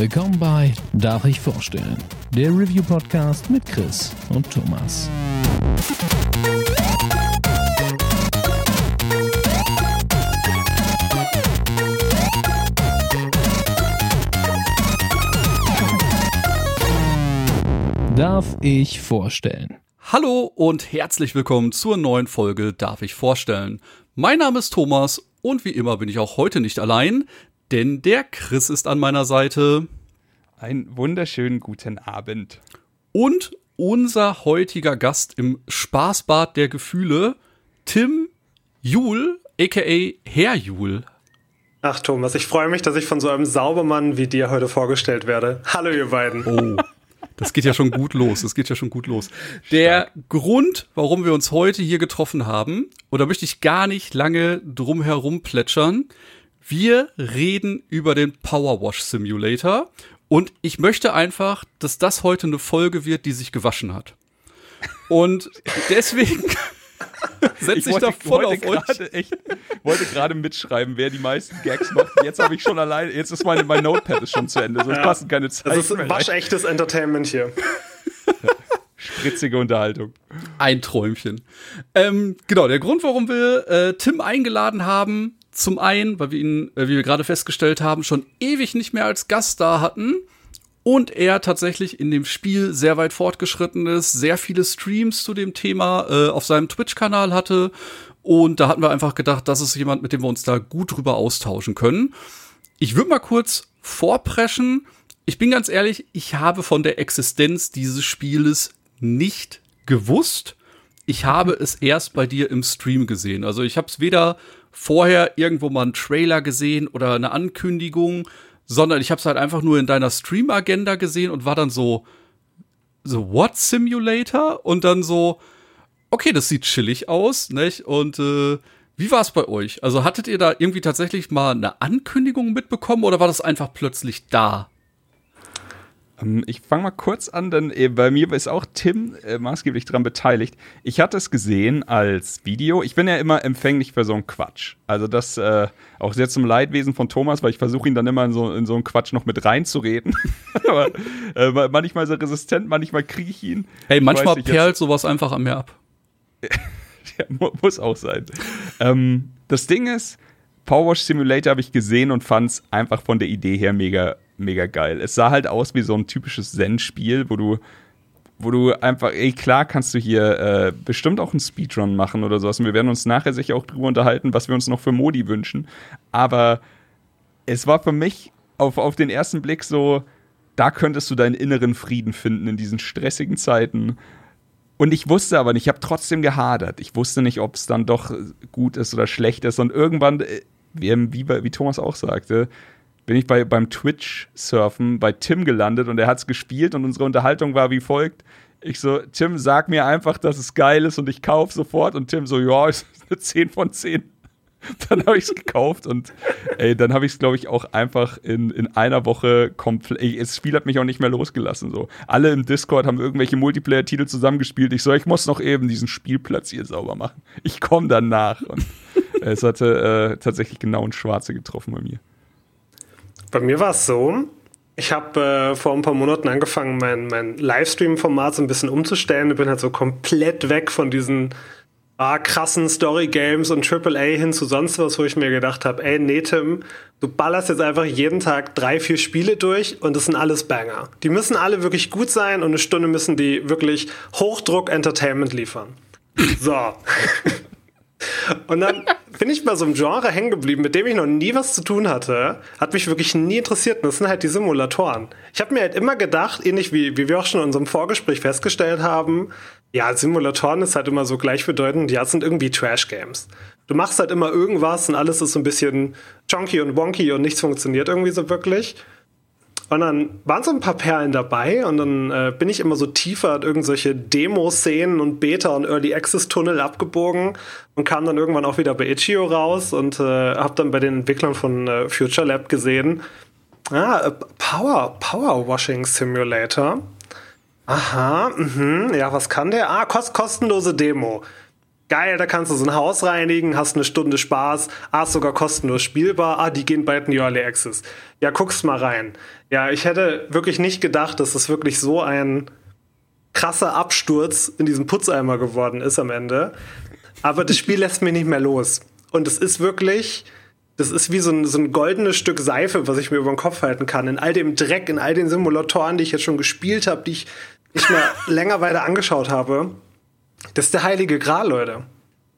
Willkommen bei Darf ich vorstellen? Der Review-Podcast mit Chris und Thomas. Darf ich vorstellen? Hallo und herzlich willkommen zur neuen Folge Darf ich vorstellen. Mein Name ist Thomas und wie immer bin ich auch heute nicht allein, denn der Chris ist an meiner Seite. Einen wunderschönen guten Abend. Und unser heutiger Gast im Spaßbad der Gefühle, Tim Jul, aka Herr Jul. Ach Thomas, ich freue mich, dass ich von so einem Saubermann wie dir heute vorgestellt werde. Hallo ihr beiden. Oh. Das geht ja schon gut los. Das geht ja schon gut los. Der Stark. Grund, warum wir uns heute hier getroffen haben, oder möchte ich gar nicht lange drum herum plätschern. Wir reden über den Powerwash Simulator und ich möchte einfach, dass das heute eine Folge wird, die sich gewaschen hat. Und deswegen setze ich, ich da voll auf euch. Ich wollte gerade mitschreiben, wer die meisten Gags macht. Jetzt habe ich schon allein, jetzt ist meine, mein Notepad ist schon zu Ende, sonst ja. passen keine Zeit. Das ist waschechtes Entertainment hier. Spritzige Unterhaltung. Ein Träumchen. Ähm, genau, der Grund, warum wir äh, Tim eingeladen haben, zum einen, weil wir ihn, äh, wie wir gerade festgestellt haben, schon ewig nicht mehr als Gast da hatten und er tatsächlich in dem Spiel sehr weit fortgeschritten ist, sehr viele Streams zu dem Thema äh, auf seinem Twitch-Kanal hatte. Und da hatten wir einfach gedacht, das ist jemand, mit dem wir uns da gut drüber austauschen können. Ich würde mal kurz vorpreschen. Ich bin ganz ehrlich, ich habe von der Existenz dieses Spieles nicht gewusst. Ich habe es erst bei dir im Stream gesehen. Also ich habe es weder vorher irgendwo mal einen Trailer gesehen oder eine Ankündigung sondern ich habe es halt einfach nur in deiner Stream-Agenda gesehen und war dann so, so What Simulator? Und dann so, okay, das sieht chillig aus, nicht? Und äh, wie war es bei euch? Also hattet ihr da irgendwie tatsächlich mal eine Ankündigung mitbekommen oder war das einfach plötzlich da? Ähm, ich fange mal kurz an, denn äh, bei mir ist auch Tim äh, maßgeblich daran beteiligt. Ich hatte es gesehen als Video. Ich bin ja immer empfänglich für so einen Quatsch. Also das äh, auch sehr zum Leidwesen von Thomas, weil ich versuche ihn dann immer in so, in so einen Quatsch noch mit reinzureden. Aber äh, manchmal ist er resistent, manchmal kriege ich ihn. Hey, manchmal nicht, perlt sowas einfach an mir ab. ja, muss auch sein. Ähm, das Ding ist, Powerwash Simulator habe ich gesehen und fand es einfach von der Idee her mega mega geil. Es sah halt aus wie so ein typisches Zen-Spiel, wo du, wo du einfach, ey, klar kannst du hier äh, bestimmt auch einen Speedrun machen oder sowas. Und wir werden uns nachher sicher auch drüber unterhalten, was wir uns noch für Modi wünschen. Aber es war für mich auf, auf den ersten Blick so, da könntest du deinen inneren Frieden finden in diesen stressigen Zeiten. Und ich wusste aber nicht, ich habe trotzdem gehadert. Ich wusste nicht, ob es dann doch gut ist oder schlecht ist. Und irgendwann, äh, wie, wie, wie Thomas auch sagte, bin ich bei, beim Twitch-Surfen bei Tim gelandet und er hat es gespielt und unsere Unterhaltung war wie folgt. Ich so, Tim, sag mir einfach, dass es geil ist und ich kaufe sofort. Und Tim so, ja, ist eine 10 von 10. Dann habe ich es gekauft und ey, dann habe ich es, glaube ich, auch einfach in, in einer Woche komplett. Das Spiel hat mich auch nicht mehr losgelassen. So. Alle im Discord haben irgendwelche Multiplayer-Titel zusammengespielt. Ich so, ich muss noch eben diesen Spielplatz hier sauber machen. Ich komme dann nach. Und es hatte äh, tatsächlich genau ein Schwarze getroffen bei mir. Bei mir war es so, ich habe äh, vor ein paar Monaten angefangen, mein, mein Livestream-Format so ein bisschen umzustellen. Ich bin halt so komplett weg von diesen ah, krassen Story-Games und AAA hin zu sonst was, wo ich mir gedacht habe, ey, nee, Tim, du ballerst jetzt einfach jeden Tag drei, vier Spiele durch und das sind alles Banger. Die müssen alle wirklich gut sein und eine Stunde müssen die wirklich Hochdruck-Entertainment liefern. So. Und dann bin ich bei so einem Genre hängen geblieben, mit dem ich noch nie was zu tun hatte. Hat mich wirklich nie interessiert. Und das sind halt die Simulatoren. Ich habe mir halt immer gedacht, ähnlich wie, wie wir auch schon in unserem Vorgespräch festgestellt haben, ja, Simulatoren ist halt immer so gleichbedeutend, ja, sind irgendwie Trash-Games. Du machst halt immer irgendwas und alles ist so ein bisschen chunky und wonky und nichts funktioniert irgendwie so wirklich. Und dann waren so ein paar Perlen dabei und dann äh, bin ich immer so tiefer in irgendwelche Demo-Szenen und Beta- und Early-Access-Tunnel abgebogen und kam dann irgendwann auch wieder bei Itch.io raus und äh, habe dann bei den Entwicklern von äh, Future Lab gesehen, ah, äh, Power, Power Washing Simulator. Aha, mh, ja, was kann der? Ah, kost kostenlose Demo. Geil, da kannst du so ein Haus reinigen, hast eine Stunde Spaß, ah, ist sogar kostenlos spielbar, ah, die gehen bald in die Early Access. Ja, guck's mal rein. Ja, ich hätte wirklich nicht gedacht, dass es wirklich so ein krasser Absturz in diesem Putzeimer geworden ist am Ende. Aber das Spiel lässt mich nicht mehr los. Und es ist wirklich, das ist wie so ein, so ein goldenes Stück Seife, was ich mir über den Kopf halten kann. In all dem Dreck, in all den Simulatoren, die ich jetzt schon gespielt habe, die ich nicht mehr länger weiter angeschaut habe. Das ist der heilige Gral, Leute.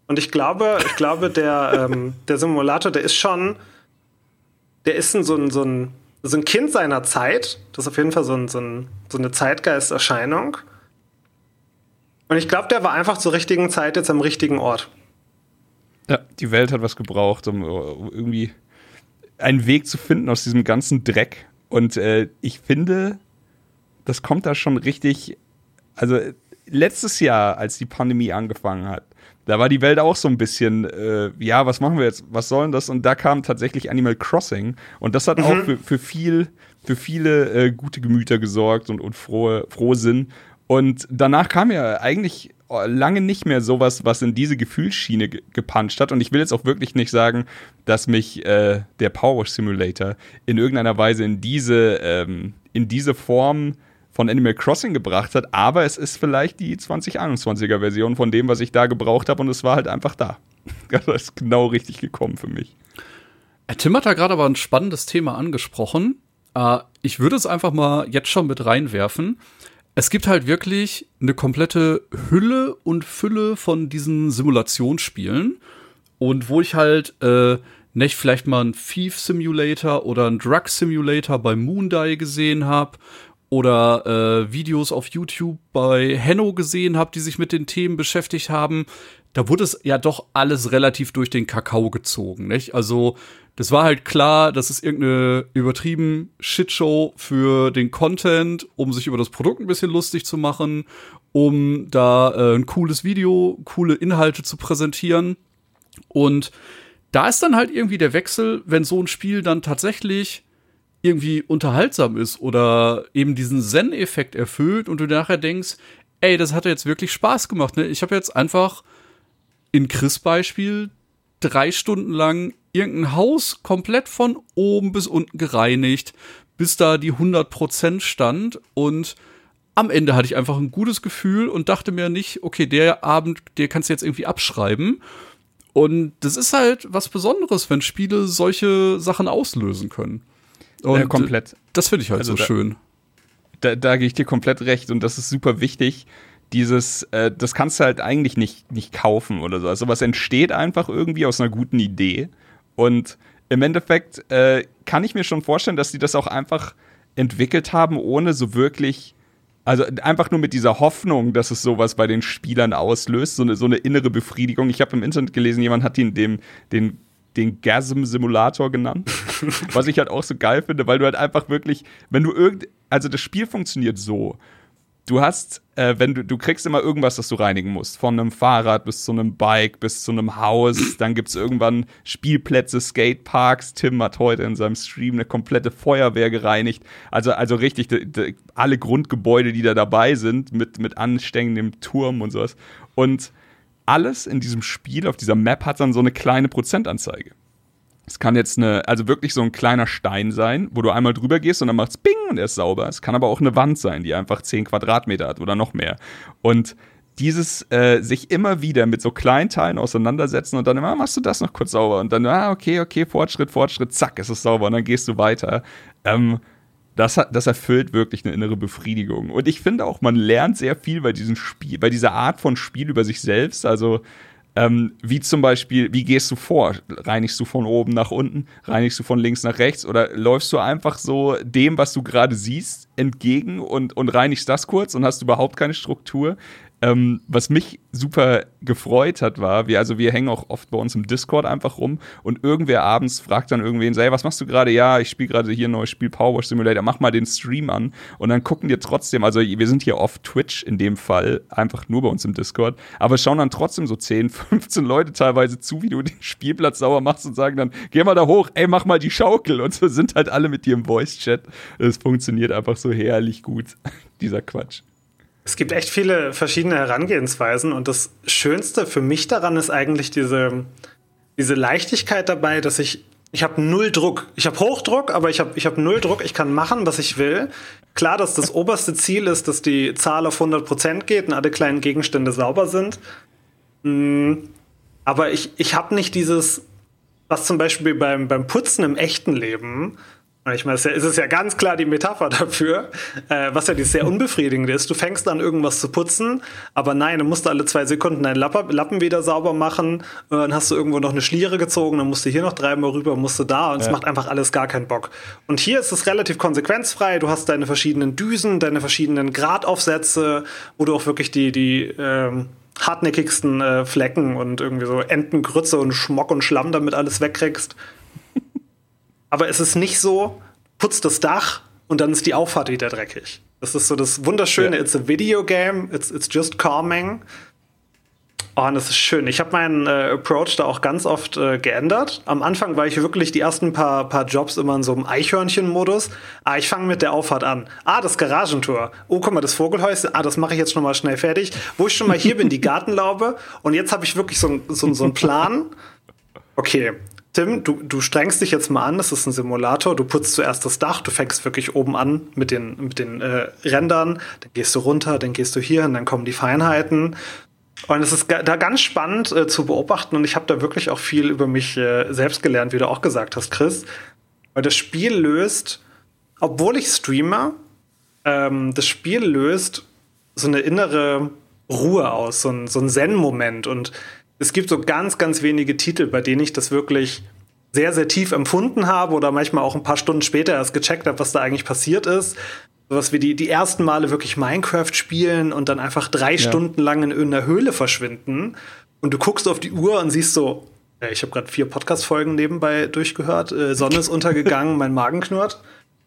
Und ich glaube, ich glaube, der, ähm, der Simulator, der ist schon, der ist ein, so, ein, so, ein, so ein Kind seiner Zeit. Das ist auf jeden Fall so, ein, so, ein, so eine Zeitgeisterscheinung. Und ich glaube, der war einfach zur richtigen Zeit jetzt am richtigen Ort. Ja, die Welt hat was gebraucht, um irgendwie einen Weg zu finden aus diesem ganzen Dreck. Und äh, ich finde, das kommt da schon richtig. Also letztes Jahr, als die Pandemie angefangen hat, da war die Welt auch so ein bisschen, äh, ja, was machen wir jetzt? Was soll denn das? Und da kam tatsächlich Animal Crossing. Und das hat mhm. auch für, für viel, für viele äh, gute Gemüter gesorgt und, und frohe, frohe Sinn. Und danach kam ja eigentlich lange nicht mehr sowas, was in diese Gefühlsschiene gepuncht hat. Und ich will jetzt auch wirklich nicht sagen, dass mich äh, der Power Simulator in irgendeiner Weise in diese, ähm, in diese Form von Animal Crossing gebracht hat, aber es ist vielleicht die 2021er Version von dem, was ich da gebraucht habe und es war halt einfach da. Das ist genau richtig gekommen für mich. Äh, Tim hat da gerade aber ein spannendes Thema angesprochen. Äh, ich würde es einfach mal jetzt schon mit reinwerfen es gibt halt wirklich eine komplette Hülle und Fülle von diesen Simulationsspielen. Und wo ich halt äh, nicht vielleicht mal einen Thief Simulator oder einen Drug Simulator bei Moondie gesehen habe oder äh, Videos auf YouTube bei Henno gesehen habe, die sich mit den Themen beschäftigt haben, da wurde es ja doch alles relativ durch den Kakao gezogen, nicht? Also das war halt klar, das ist irgendeine übertrieben Shitshow für den Content, um sich über das Produkt ein bisschen lustig zu machen, um da äh, ein cooles Video, coole Inhalte zu präsentieren. Und da ist dann halt irgendwie der Wechsel, wenn so ein Spiel dann tatsächlich irgendwie unterhaltsam ist oder eben diesen Zen-Effekt erfüllt und du nachher denkst, ey, das hat jetzt wirklich Spaß gemacht. Ne? Ich habe jetzt einfach in Chris Beispiel drei Stunden lang irgendein Haus komplett von oben bis unten gereinigt, bis da die 100% stand und am Ende hatte ich einfach ein gutes Gefühl und dachte mir nicht, okay, der Abend, der kannst du jetzt irgendwie abschreiben. Und das ist halt was Besonderes, wenn Spiele solche Sachen auslösen können. Und ja, komplett. Das finde ich halt also so da, schön. Da, da gehe ich dir komplett recht und das ist super wichtig, dieses, äh, das kannst du halt eigentlich nicht, nicht kaufen oder so. Also was entsteht einfach irgendwie aus einer guten Idee. Und im Endeffekt äh, kann ich mir schon vorstellen, dass die das auch einfach entwickelt haben, ohne so wirklich, also einfach nur mit dieser Hoffnung, dass es sowas bei den Spielern auslöst, so eine, so eine innere Befriedigung. Ich habe im Internet gelesen, jemand hat ihn dem, den den Gasm-Simulator genannt. was ich halt auch so geil finde, weil du halt einfach wirklich, wenn du irgend, also das Spiel funktioniert so du hast, äh, wenn du, du kriegst immer irgendwas, das du reinigen musst. Von einem Fahrrad bis zu einem Bike, bis zu einem Haus. Dann gibt es irgendwann Spielplätze, Skateparks. Tim hat heute in seinem Stream eine komplette Feuerwehr gereinigt. Also, also richtig, de, de, alle Grundgebäude, die da dabei sind, mit, mit anstängendem Turm und sowas. Und alles in diesem Spiel, auf dieser Map, hat dann so eine kleine Prozentanzeige. Es kann jetzt eine, also wirklich so ein kleiner Stein sein, wo du einmal drüber gehst und dann macht's Bing und er ist sauber. Es kann aber auch eine Wand sein, die einfach 10 Quadratmeter hat oder noch mehr. Und dieses äh, sich immer wieder mit so kleinen Teilen auseinandersetzen und dann immer ah, machst du das noch kurz sauber und dann, ah, okay, okay, Fortschritt, Fortschritt, zack, ist es sauber und dann gehst du weiter. Ähm, das, das erfüllt wirklich eine innere Befriedigung. Und ich finde auch, man lernt sehr viel bei diesem Spiel, bei dieser Art von Spiel über sich selbst. Also ähm, wie zum Beispiel, wie gehst du vor? Reinigst du von oben nach unten? Reinigst du von links nach rechts? Oder läufst du einfach so dem, was du gerade siehst, entgegen und, und reinigst das kurz und hast überhaupt keine Struktur? Ähm, was mich super gefreut hat, war, wir, also wir hängen auch oft bei uns im Discord einfach rum und irgendwer abends fragt dann irgendwen, hey, was machst du gerade? Ja, ich spiele gerade hier ein neues Spiel Power Simulator, mach mal den Stream an und dann gucken dir trotzdem, also wir sind hier auf Twitch in dem Fall, einfach nur bei uns im Discord, aber schauen dann trotzdem so 10, 15 Leute teilweise zu, wie du den Spielplatz sauber machst und sagen dann, geh mal da hoch, ey, mach mal die Schaukel und so sind halt alle mit dir im Voice-Chat. Es funktioniert einfach so herrlich gut, dieser Quatsch. Es gibt echt viele verschiedene Herangehensweisen und das Schönste für mich daran ist eigentlich diese, diese Leichtigkeit dabei, dass ich ich habe null Druck. Ich habe Hochdruck, aber ich habe ich hab null Druck. Ich kann machen, was ich will. Klar, dass das oberste Ziel ist, dass die Zahl auf 100% geht und alle kleinen Gegenstände sauber sind. Mm, aber ich, ich habe nicht dieses, was zum Beispiel beim, beim Putzen im echten Leben, ich meine, es ist ja ganz klar die Metapher dafür, äh, was ja die sehr unbefriedigend ist. Du fängst an, irgendwas zu putzen, aber nein, du musst alle zwei Sekunden deinen Lappen wieder sauber machen. Dann hast du irgendwo noch eine Schliere gezogen, dann musst du hier noch dreimal rüber, musst du da und es macht einfach alles gar keinen Bock. Und hier ist es relativ konsequenzfrei. Du hast deine verschiedenen Düsen, deine verschiedenen Gradaufsätze, wo du auch wirklich die, die ähm, hartnäckigsten äh, Flecken und irgendwie so Entengrütze und Schmock und Schlamm damit alles wegkriegst aber es ist nicht so, putz das Dach und dann ist die Auffahrt wieder dreckig. Das ist so das Wunderschöne, ja. it's a video game, it's, it's just calming. Oh, und das ist schön. Ich habe meinen äh, Approach da auch ganz oft äh, geändert. Am Anfang war ich wirklich die ersten paar, paar Jobs immer in so einem Eichhörnchen-Modus. Ah, ich fange mit der Auffahrt an. Ah, das Garagentor. Oh, guck mal, das Vogelhäuschen. Ah, das mache ich jetzt schon mal schnell fertig. Wo ich schon mal hier bin, die Gartenlaube. Und jetzt habe ich wirklich so, so, so einen Plan. Okay, Tim, du, du strengst dich jetzt mal an, das ist ein Simulator, du putzt zuerst das Dach, du fängst wirklich oben an mit den, mit den äh, Rändern, dann gehst du runter, dann gehst du hier und dann kommen die Feinheiten. Und es ist da ganz spannend äh, zu beobachten und ich habe da wirklich auch viel über mich äh, selbst gelernt, wie du auch gesagt hast, Chris. Weil das Spiel löst, obwohl ich streame, ähm, das Spiel löst so eine innere Ruhe aus, so ein, so ein Zen-Moment und es gibt so ganz, ganz wenige Titel, bei denen ich das wirklich sehr, sehr tief empfunden habe oder manchmal auch ein paar Stunden später erst gecheckt habe, was da eigentlich passiert ist. Sowas wie die, die ersten Male wirklich Minecraft spielen und dann einfach drei ja. Stunden lang in irgendeiner Höhle verschwinden. Und du guckst auf die Uhr und siehst so, ich habe gerade vier Podcast-Folgen nebenbei durchgehört, äh, Sonne ist untergegangen, mein Magen knurrt.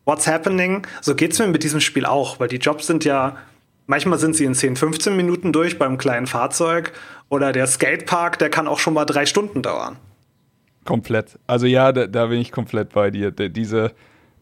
What's happening? So geht's mir mit diesem Spiel auch, weil die Jobs sind ja, manchmal sind sie in 10, 15 Minuten durch beim kleinen Fahrzeug oder der Skatepark, der kann auch schon mal drei Stunden dauern. Komplett. Also ja, da, da bin ich komplett bei dir. Diese,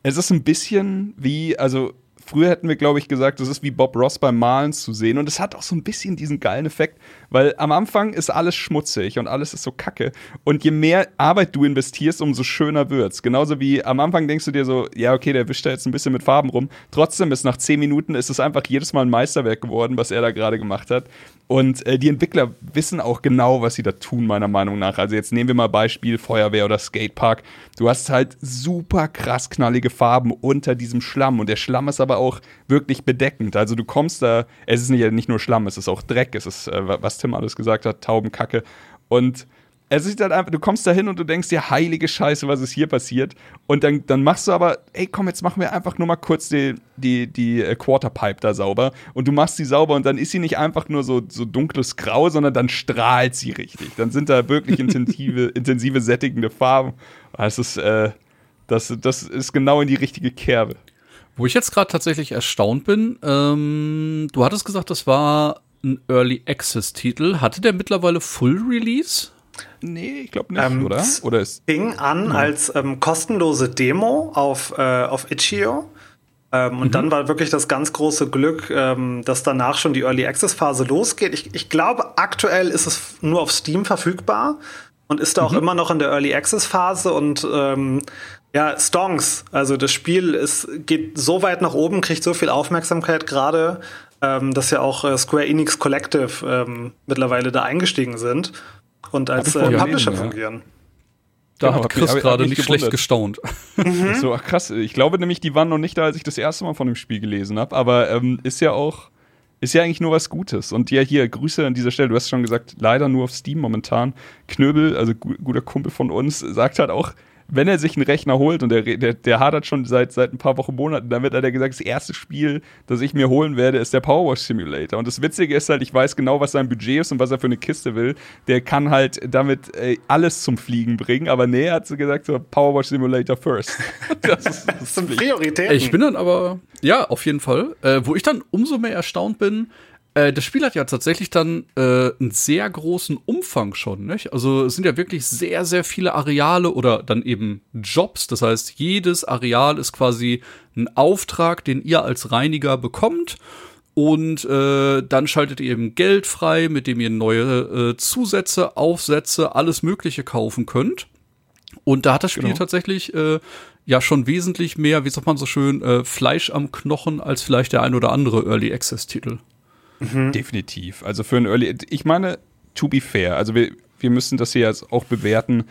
es ist ein bisschen wie, also Früher hätten wir, glaube ich, gesagt, das ist wie Bob Ross beim Malen zu sehen. Und es hat auch so ein bisschen diesen geilen Effekt, weil am Anfang ist alles schmutzig und alles ist so kacke. Und je mehr Arbeit du investierst, umso schöner wird's. Genauso wie am Anfang denkst du dir so, ja, okay, der wischt da jetzt ein bisschen mit Farben rum. Trotzdem ist nach zehn Minuten ist es einfach jedes Mal ein Meisterwerk geworden, was er da gerade gemacht hat. Und äh, die Entwickler wissen auch genau, was sie da tun, meiner Meinung nach. Also jetzt nehmen wir mal Beispiel Feuerwehr oder Skatepark. Du hast halt super krass knallige Farben unter diesem Schlamm und der Schlamm ist aber auch wirklich bedeckend. Also du kommst da, es ist nicht, nicht nur Schlamm, es ist auch Dreck, es ist, äh, was Tim alles gesagt hat, Taubenkacke. Und es ist halt einfach, du kommst da hin und du denkst dir, heilige Scheiße, was ist hier passiert? Und dann, dann machst du aber, ey, komm, jetzt machen wir einfach nur mal kurz die, die, die äh, Quarterpipe da sauber. Und du machst sie sauber und dann ist sie nicht einfach nur so, so dunkles Grau, sondern dann strahlt sie richtig. Dann sind da wirklich intensive, intensive sättigende Farben. Das ist, äh, das, das ist genau in die richtige Kerbe. Wo ich jetzt gerade tatsächlich erstaunt bin, ähm, du hattest gesagt, das war ein Early Access Titel. Hatte der mittlerweile Full Release? Nee, ich glaube nicht, ähm, oder? Oder ist fing an ja. als ähm, kostenlose Demo auf, äh, auf Itch.io. Ähm, und mhm. dann war wirklich das ganz große Glück, ähm, dass danach schon die Early Access Phase losgeht. Ich, ich glaube, aktuell ist es nur auf Steam verfügbar und ist da auch mhm. immer noch in der Early Access Phase und ähm, ja, Stonks. Also das Spiel ist, geht so weit nach oben, kriegt so viel Aufmerksamkeit gerade, ähm, dass ja auch äh, Square Enix Collective ähm, mittlerweile da eingestiegen sind und als äh, Publisher ja. fungieren. Da genau, hat Chris gerade nicht gewundert. schlecht gestaunt. Mhm. So, ach krass. Ich glaube nämlich, die waren noch nicht da, als ich das erste Mal von dem Spiel gelesen habe. Aber ähm, ist ja auch, ist ja eigentlich nur was Gutes. Und ja, hier, Grüße an dieser Stelle. Du hast schon gesagt, leider nur auf Steam momentan. Knöbel, also guter Kumpel von uns, sagt halt auch, wenn er sich einen Rechner holt und der, der, der hadert schon seit, seit ein paar Wochen, Monaten damit, hat er gesagt, das erste Spiel, das ich mir holen werde, ist der Powerwash Simulator. Und das Witzige ist halt, ich weiß genau, was sein Budget ist und was er für eine Kiste will. Der kann halt damit äh, alles zum Fliegen bringen, aber nee, er hat so gesagt, so Powerwash Simulator first. das ist, das sind Prioritäten. Ich bin dann aber, ja, auf jeden Fall. Äh, wo ich dann umso mehr erstaunt bin, äh, das Spiel hat ja tatsächlich dann äh, einen sehr großen Umfang schon, nicht? Also es sind ja wirklich sehr, sehr viele Areale oder dann eben Jobs. Das heißt, jedes Areal ist quasi ein Auftrag, den ihr als Reiniger bekommt. Und äh, dann schaltet ihr eben Geld frei, mit dem ihr neue äh, Zusätze, Aufsätze, alles Mögliche kaufen könnt. Und da hat das Spiel Genau. tatsächlich äh, ja schon wesentlich mehr, wie sagt man so schön, äh, Fleisch am Knochen als vielleicht der ein oder andere Early Access Titel. Definitiv. Also für ein Early, ich meine, to be fair, also wir, wir müssen das hier jetzt auch bewerten.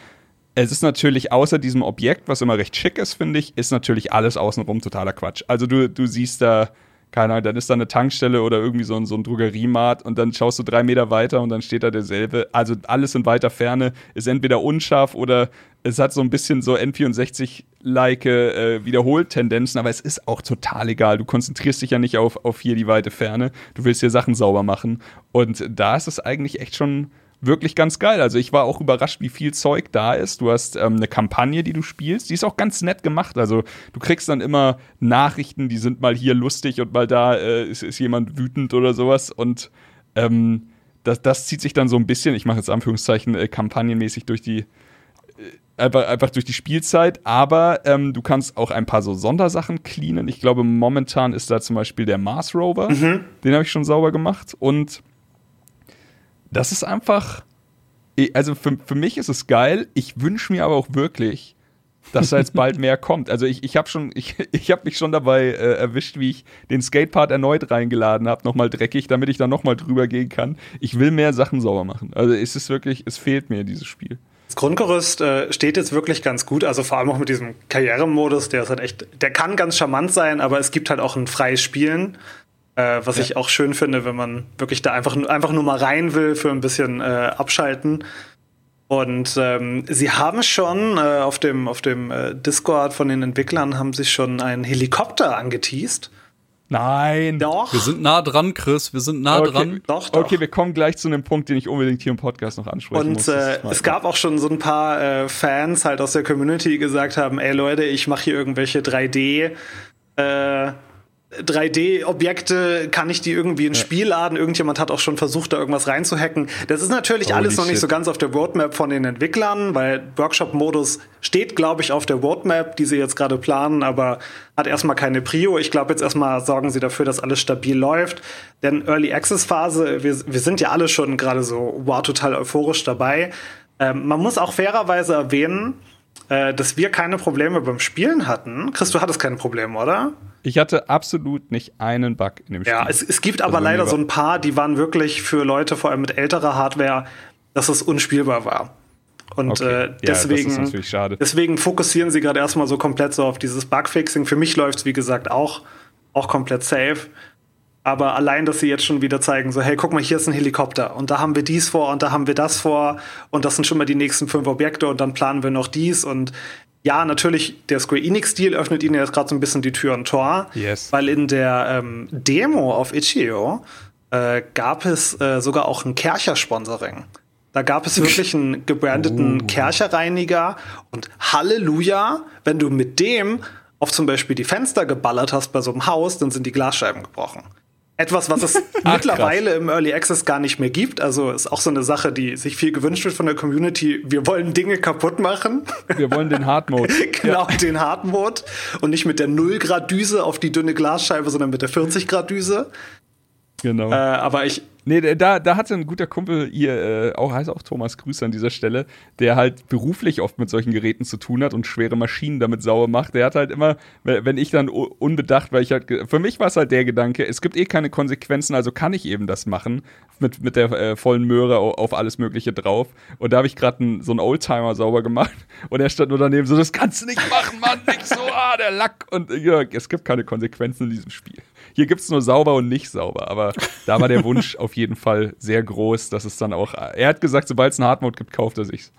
Es ist natürlich außer diesem Objekt, was immer recht schick ist, finde ich, ist natürlich alles außenrum totaler Quatsch. Also du, du siehst da, keine Ahnung, dann ist da eine Tankstelle oder irgendwie so ein, so ein Drogeriemarkt und dann schaust du drei Meter weiter und dann steht da derselbe. Also alles in weiter Ferne ist entweder unscharf oder es hat so ein bisschen so N64-like äh, Wiederholtendenzen, aber es ist auch total egal. Du konzentrierst dich ja nicht auf, auf hier die weite Ferne. Du willst hier Sachen sauber machen. Und da ist es eigentlich echt schon wirklich ganz geil. Also ich war auch überrascht, wie viel Zeug da ist. Du hast ähm, eine Kampagne, die du spielst, die ist auch ganz nett gemacht. Also du kriegst dann immer Nachrichten, die sind mal hier lustig und mal da äh, ist, ist jemand wütend oder sowas. Und ähm, das, das zieht sich dann so ein bisschen, ich mache jetzt Anführungszeichen, äh, kampagnenmäßig durch die einfach, einfach durch die Spielzeit, aber ähm, du kannst auch ein paar so Sondersachen cleanen. Ich glaube, momentan ist da zum Beispiel der Mars Rover, den habe ich schon sauber gemacht und das ist einfach, also für, für mich ist es geil. Ich wünsche mir aber auch wirklich, dass da jetzt bald mehr kommt. Also ich, ich habe schon, ich, ich habe mich schon dabei äh, erwischt, wie ich den Skatepart erneut reingeladen habe, nochmal dreckig, damit ich da nochmal drüber gehen kann. Ich will mehr Sachen sauber machen. Also es ist wirklich, es fehlt mir dieses Spiel. Das Grundgerüst äh, steht jetzt wirklich ganz gut, also vor allem auch mit diesem Karrieremodus, der ist halt echt, der kann ganz charmant sein, aber es gibt halt auch ein freies Spielen, äh, was ich auch schön finde, wenn man wirklich da einfach, einfach nur mal rein will für ein bisschen äh, abschalten. Und ähm, sie haben schon äh, auf dem, auf dem äh, Discord von den Entwicklern haben sie schon einen Helikopter angeteased. Nein. Doch. Wir sind nah dran, Chris. Wir sind nah okay. dran. Doch, doch. Okay, wir kommen gleich zu einem Punkt, den ich unbedingt hier im Podcast noch ansprechen Und muss. äh, ist mal- es gab auch schon so ein paar äh, Fans halt aus der Community, die gesagt haben, ey Leute, ich mache hier irgendwelche 3D äh, 3D-Objekte, kann ich die irgendwie ins Spiel laden? Irgendjemand hat auch schon versucht, da irgendwas reinzuhacken. Das ist natürlich Holy alles noch nicht shit. so ganz auf der Roadmap von den Entwicklern, weil Workshop-Modus steht, glaube ich, auf der Roadmap, die sie jetzt gerade planen, aber hat erstmal keine Prio. Ich glaube, jetzt erstmal sorgen sie dafür, dass alles stabil läuft. Denn Early Access-Phase, wir, wir sind ja alle schon gerade so, wow, total euphorisch dabei. Ähm, man muss auch fairerweise erwähnen, äh, dass wir keine Probleme beim Spielen hatten. Chris, du hattest keine Probleme, oder? Ich hatte absolut nicht einen Bug in dem Spiel. Ja, es, es gibt aber Also bei mir leider so ein paar, die waren wirklich für Leute, vor allem mit älterer Hardware, dass es unspielbar war. Und Okay. Ja, äh, deswegen, schade. deswegen fokussieren sie gerade erstmal so komplett so auf dieses Bugfixing. Für mich läuft es, wie gesagt, auch, auch komplett safe. Aber allein, dass sie jetzt schon wieder zeigen, so, hey, guck mal, hier ist ein Helikopter und da haben wir dies vor und da haben wir das vor und das sind schon mal die nächsten fünf Objekte und dann planen wir noch dies und ja, natürlich, der Square Enix-Deal öffnet ihnen jetzt gerade so ein bisschen die Tür und Tor, Yes. weil in der ähm, Demo auf Itch.io äh, gab es äh, sogar auch ein Kercher-Sponsoring. Da gab es wirklich einen gebrandeten Kercherreiniger und Halleluja, wenn du mit dem auf zum Beispiel die Fenster geballert hast bei so einem Haus, dann sind die Glasscheiben gebrochen. Etwas, was es mittlerweile im Early Access gar nicht mehr gibt. Also ist auch so eine Sache, die sich viel gewünscht wird von der Community. Wir wollen Dinge kaputt machen. Wir wollen den Hard Mode. genau, den Hard Mode. Und nicht mit der 0 Grad Düse auf die dünne Glasscheibe, sondern mit der 40 Grad Düse. Genau. Äh, aber ich, Nee, da, da hatte ein guter Kumpel, ihr, äh, auch heißt auch Thomas, Grüße an dieser Stelle, der halt beruflich oft mit solchen Geräten zu tun hat und schwere Maschinen damit sauber macht. Der hat halt immer, wenn ich dann unbedacht, weil ich halt, für mich war es halt der Gedanke, es gibt eh keine Konsequenzen, also kann ich eben das machen, mit, mit der äh, vollen Möhre au- auf alles Mögliche drauf. Und da habe ich gerade so einen Oldtimer sauber gemacht und er stand nur daneben so, das kannst du nicht machen, Mann, nicht so, ah, der Lack. Und ja, es gibt keine Konsequenzen in diesem Spiel. Hier gibt es nur sauber und nicht sauber, aber da war der Wunsch auf jeden Fall sehr groß, dass es dann auch. Er hat gesagt, sobald es einen Hardmode gibt, kauft er sich's.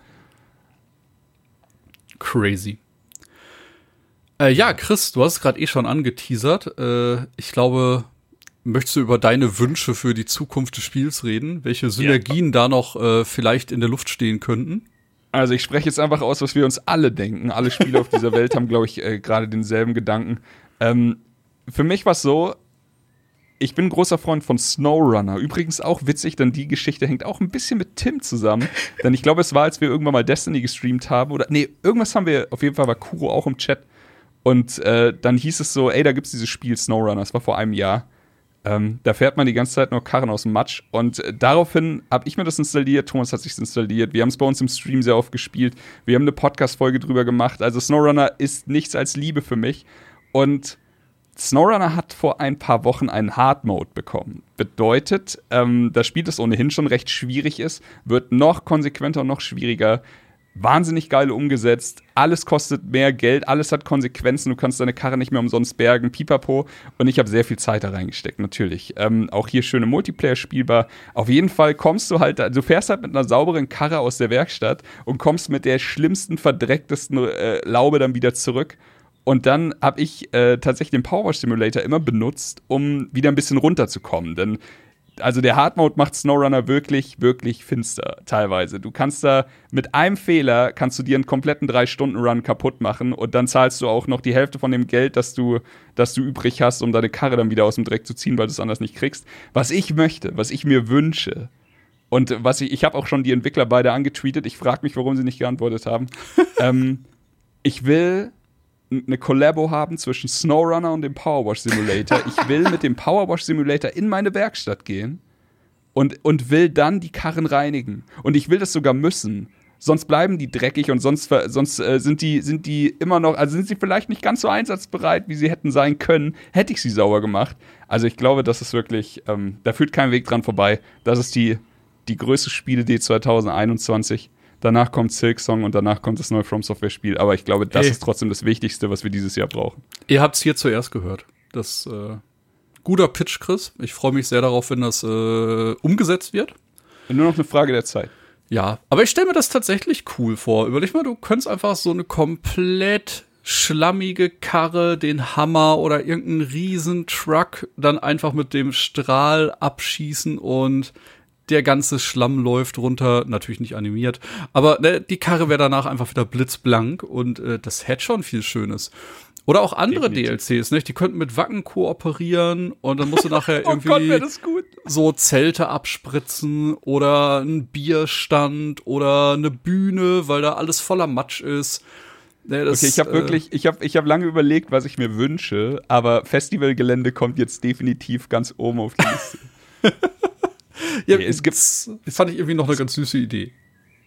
Crazy. Äh, ja, Chris, du hast es gerade eh schon angeteasert. Äh, ich glaube, möchtest du über deine Wünsche für die Zukunft des Spiels reden? Welche Synergien da noch äh, vielleicht in der Luft stehen könnten? Also ich spreche jetzt einfach aus, was wir uns alle denken. Alle Spieler auf dieser Welt haben, glaube ich, äh, gerade denselben Gedanken. Ähm, für mich war es so, ich bin ein großer Freund von SnowRunner. Übrigens auch witzig, denn die Geschichte hängt auch ein bisschen mit Tim zusammen. denn ich glaube, es war, als wir irgendwann mal Destiny gestreamt haben. Oder nee, irgendwas haben wir, auf jeden Fall war Kuro auch im Chat. Und äh, dann hieß es so, ey, da gibt's dieses Spiel SnowRunner. Das war vor einem Jahr. Ähm, da fährt man die ganze Zeit nur Karren aus dem Matsch. Und äh, daraufhin habe ich mir das installiert, Thomas hat sich installiert. Wir haben es bei uns im Stream sehr oft gespielt. Wir haben eine Podcast-Folge drüber gemacht. Also SnowRunner ist nichts als Liebe für mich. Und SnowRunner hat vor ein paar Wochen einen Hard Mode bekommen. Bedeutet, ähm, das Spiel, das ohnehin schon recht schwierig ist, wird noch konsequenter und noch schwieriger wahnsinnig geil umgesetzt. Alles kostet mehr Geld, alles hat Konsequenzen. Du kannst deine Karre nicht mehr umsonst bergen, pipapo. Und ich habe sehr viel Zeit da reingesteckt, natürlich. Ähm, auch hier schöne Multiplayer spielbar. Auf jeden Fall kommst du halt, du fährst halt mit einer sauberen Karre aus der Werkstatt und kommst mit der schlimmsten, verdrecktesten äh, Laube dann wieder zurück. Und dann habe ich äh, tatsächlich den Power Simulator immer benutzt, um wieder ein bisschen runterzukommen. Denn also der Hard Mode macht SnowRunner wirklich, wirklich finster teilweise. Du kannst da mit einem Fehler kannst du dir einen kompletten 3-Stunden-Run kaputt machen und dann zahlst du auch noch die Hälfte von dem Geld, das du, das du übrig hast, um deine Karre dann wieder aus dem Dreck zu ziehen, weil du es anders nicht kriegst. Was ich möchte, was ich mir wünsche, und was ich, ich habe auch schon die Entwickler beide angetweetet, ich frage mich, warum sie nicht geantwortet haben. ähm, ich will eine Collabo haben zwischen SnowRunner und dem Powerwash Simulator. Ich will mit dem Powerwash Simulator in meine Werkstatt gehen und, und will dann die Karren reinigen. Und ich will das sogar müssen. Sonst bleiben die dreckig und sonst, sonst äh, sind, die, sind die immer noch, also sind sie vielleicht nicht ganz so einsatzbereit, wie sie hätten sein können, hätte ich sie sauber gemacht. Also ich glaube, das ist wirklich, ähm, da führt kein Weg dran vorbei. Das ist die, die größte Spiele-D 2021. Danach kommt Silk Song und danach kommt das neue From Software Spiel. Aber ich glaube, das hey. ist trotzdem das Wichtigste, was wir dieses Jahr brauchen. Ihr habt es hier zuerst gehört. Das äh, guter Pitch, Chris. Ich freue mich sehr darauf, wenn das äh, umgesetzt wird. Nur noch eine Frage der Zeit. Ja, aber ich stelle mir das tatsächlich cool vor. Überleg mal, du könntest einfach so eine komplett schlammige Karre, den Hammer oder irgendeinen riesen Truck dann einfach mit dem Strahl abschießen und der ganze Schlamm läuft runter, natürlich nicht animiert, aber ne, die Karre wäre danach einfach wieder blitzblank und äh, das hätte schon viel Schönes. Oder auch andere Definitiv. DLCs, nicht? Die könnten mit Wacken kooperieren und dann musst du nachher irgendwie oh Gott, so Zelte abspritzen oder ein Bierstand oder eine Bühne, weil da alles voller Matsch ist. Nee, das, okay, ich habe äh, wirklich, ich habe ich hab lange überlegt, was ich mir wünsche, aber Festivalgelände kommt jetzt definitiv ganz oben auf die Liste. ja, es gibt, das fand ich irgendwie noch eine ganz süße Idee.